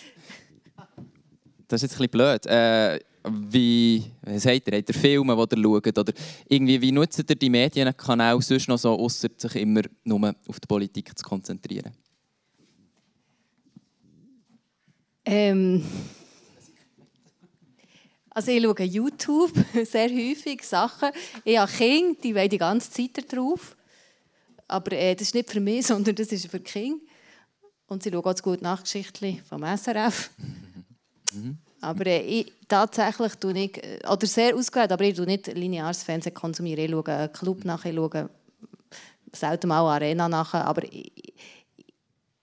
Das ist jetzt ein bisschen blöd. Äh, wie, wie sagt ihr, habt ihr Filme, die ihr schaut? Oder irgendwie, wie nutzt ihr die Medienkanäle sonst noch so, außer sich immer nur auf die Politik zu konzentrieren? Ähm, also ich schaue YouTube sehr häufig Sachen. Ich habe Kinder, die wollen die ganze Zeit drauf. Aber äh, das ist nicht für mich, sondern das ist für Kinder. Und sie schauen auch das gute Nachgeschichtli vom SRF. Mhm. Aber äh, ich, tatsächlich tue ich, äh, oder sehr ausgewählt, aber ich tue nicht lineares Fernsehen konsumieren. Ich schaue einen Club nach, ich schaue selten mal Arena nach, aber ich,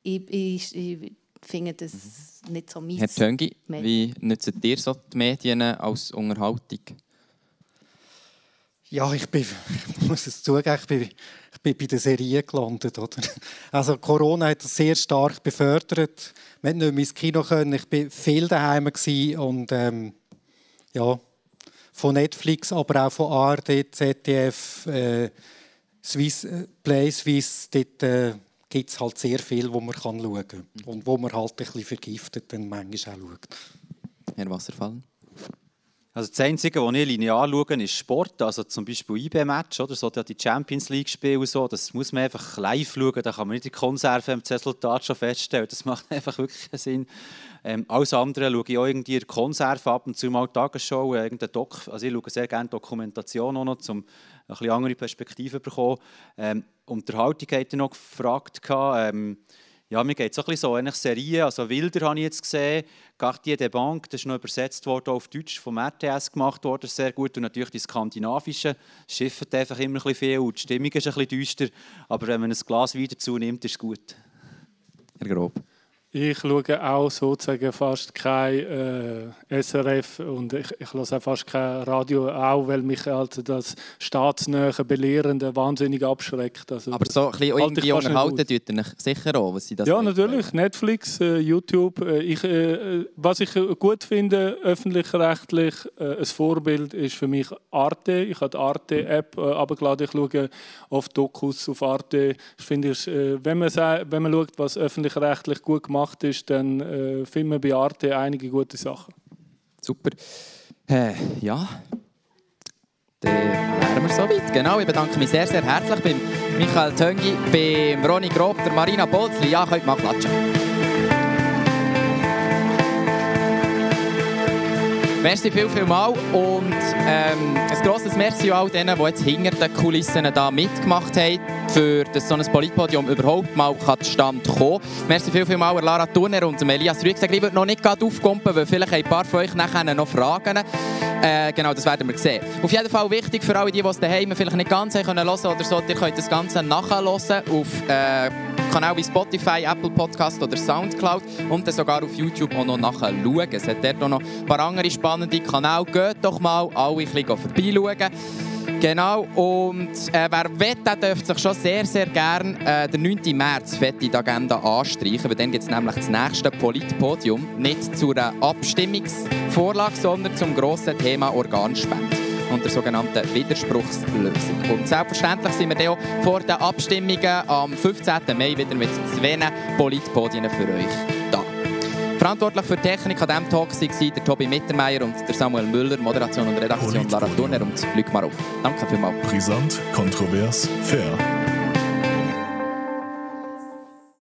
ich, ich, ich finde das mhm. nicht so mies. Herr Töngi, wie nutzt ihr so die Medien als Unterhaltung? Ja, ich, bin, ich muss es zugeben, ich bin bin bei der Serie gelandet. Oder? Also Corona hat das sehr stark befördert. Wir konnten nicht mehr ins Kino. Können. Ich war viel daheim und ähm, ja, von Netflix, aber auch von ARD, ZDF, äh, Swiss, äh, Play Swiss, dort äh, gibt es halt sehr viel, wo man kann schauen kann. Und wo man halt ein bisschen vergiftet dann manchmal auch schaut. Herr Wasserfallen? Also das Einzige, was ich linear schaue, ist Sport, also zum Beispiel IB-Match, oder so die Champions League-Spiele so, das muss man einfach live schauen, da kann man nicht die Konserve im Resultat schon feststellen, das macht einfach wirklich Sinn. Ähm, alles andere schaue ich auch irgendwie in Konserve ab und zu mal Tagesschau, irgendein Doc, also ich schaue sehr gerne Dokumentation auch noch, um eine bisschen andere Perspektive zu bekommen. Ähm, Unterhaltung hat er noch gefragt, ähm, ja, mir geht es so ein bisschen so, ähnlich Serien, also Wilder habe ich jetzt gesehen, Quartier des Banques, das ist noch übersetzt worden auf Deutsch, vom RTS gemacht worden, sehr gut, und natürlich die skandinavischen, schiffen einfach immer ein bisschen viel und die Stimmung ist ein bisschen düster, aber wenn man ein Glas Wein dazu nimmt, ist es gut. Herr Grob. Ich schaue auch sozusagen fast kein äh, SRF und ich, ich höre auch fast kein Radio, auch weil mich also das staatsnähe Belehrende wahnsinnig abschreckt. Also, Aber so ein bisschen irgendwie unterhalten tut ihr euch sicher auch, was sie das Ja, natürlich. Netflix, äh, YouTube. Äh, ich, äh, was ich gut finde, öffentlich-rechtlich, äh, ein Vorbild ist für mich Arte. Ich habe die Arte-App äh, abgeladen. Ich schaue oft Dokus auf Arte. Ich finde, äh, wenn, man wenn man schaut, was öffentlich-rechtlich gut gemacht ist, dann äh, finden bei Arte einige gute Sachen. Super. Äh, ja. Dann wären wir soweit. Genau, ich bedanke mich sehr, sehr herzlich beim Michael Töngi, beim Ronny Grob, der Marina Bolzli. Ja, könnt mal klatschen. Merci viel, viel mal und ähm, ein grosses Merci all denen, die jetzt hinter den Kulissen da mitgemacht haben, für dass so ein Politpodium überhaupt mal kann zustande kommen Merci viel, viel mal an Lara Turner und Elias Rüegseger. Ich würde noch nicht gerade aufkumpen, weil vielleicht haben ein paar von euch nachher noch Fragen. Äh, genau, das werden wir sehen. Auf jeden Fall wichtig für alle, die, die es daheim vielleicht nicht ganz haben können hören oder so, ihr könnt das Ganze nachhören auf äh, Kanälen wie Spotify, Apple Podcast oder Soundcloud und dann sogar auf YouTube auch noch nachschauen. Es hat dort noch ein paar andere spannende Kanäle. Geht doch mal alle ein bisschen vorbeischauen. Genau, und äh, wer will, der dürfte sich schon sehr, sehr gern äh, den 9. März fett in die Agenda anstreichen, weil dann gibt es nämlich das nächste Politpodium, nicht zu einer Abstimmungsvorlage, sondern zum grossen Thema Organspende und der sogenannten Widerspruchslösung. Und selbstverständlich sind wir dann auch vor den Abstimmungen am 15. Mai wieder mit zwei Politpodien für euch da. Verantwortlich für die Technik an diesem Talk waren der Tobi Mittermeier und der Samuel Müller, Moderation und Redaktion Lara. Turner und Luc Marouf. Danke vielmals. Brisant, kontrovers, fair.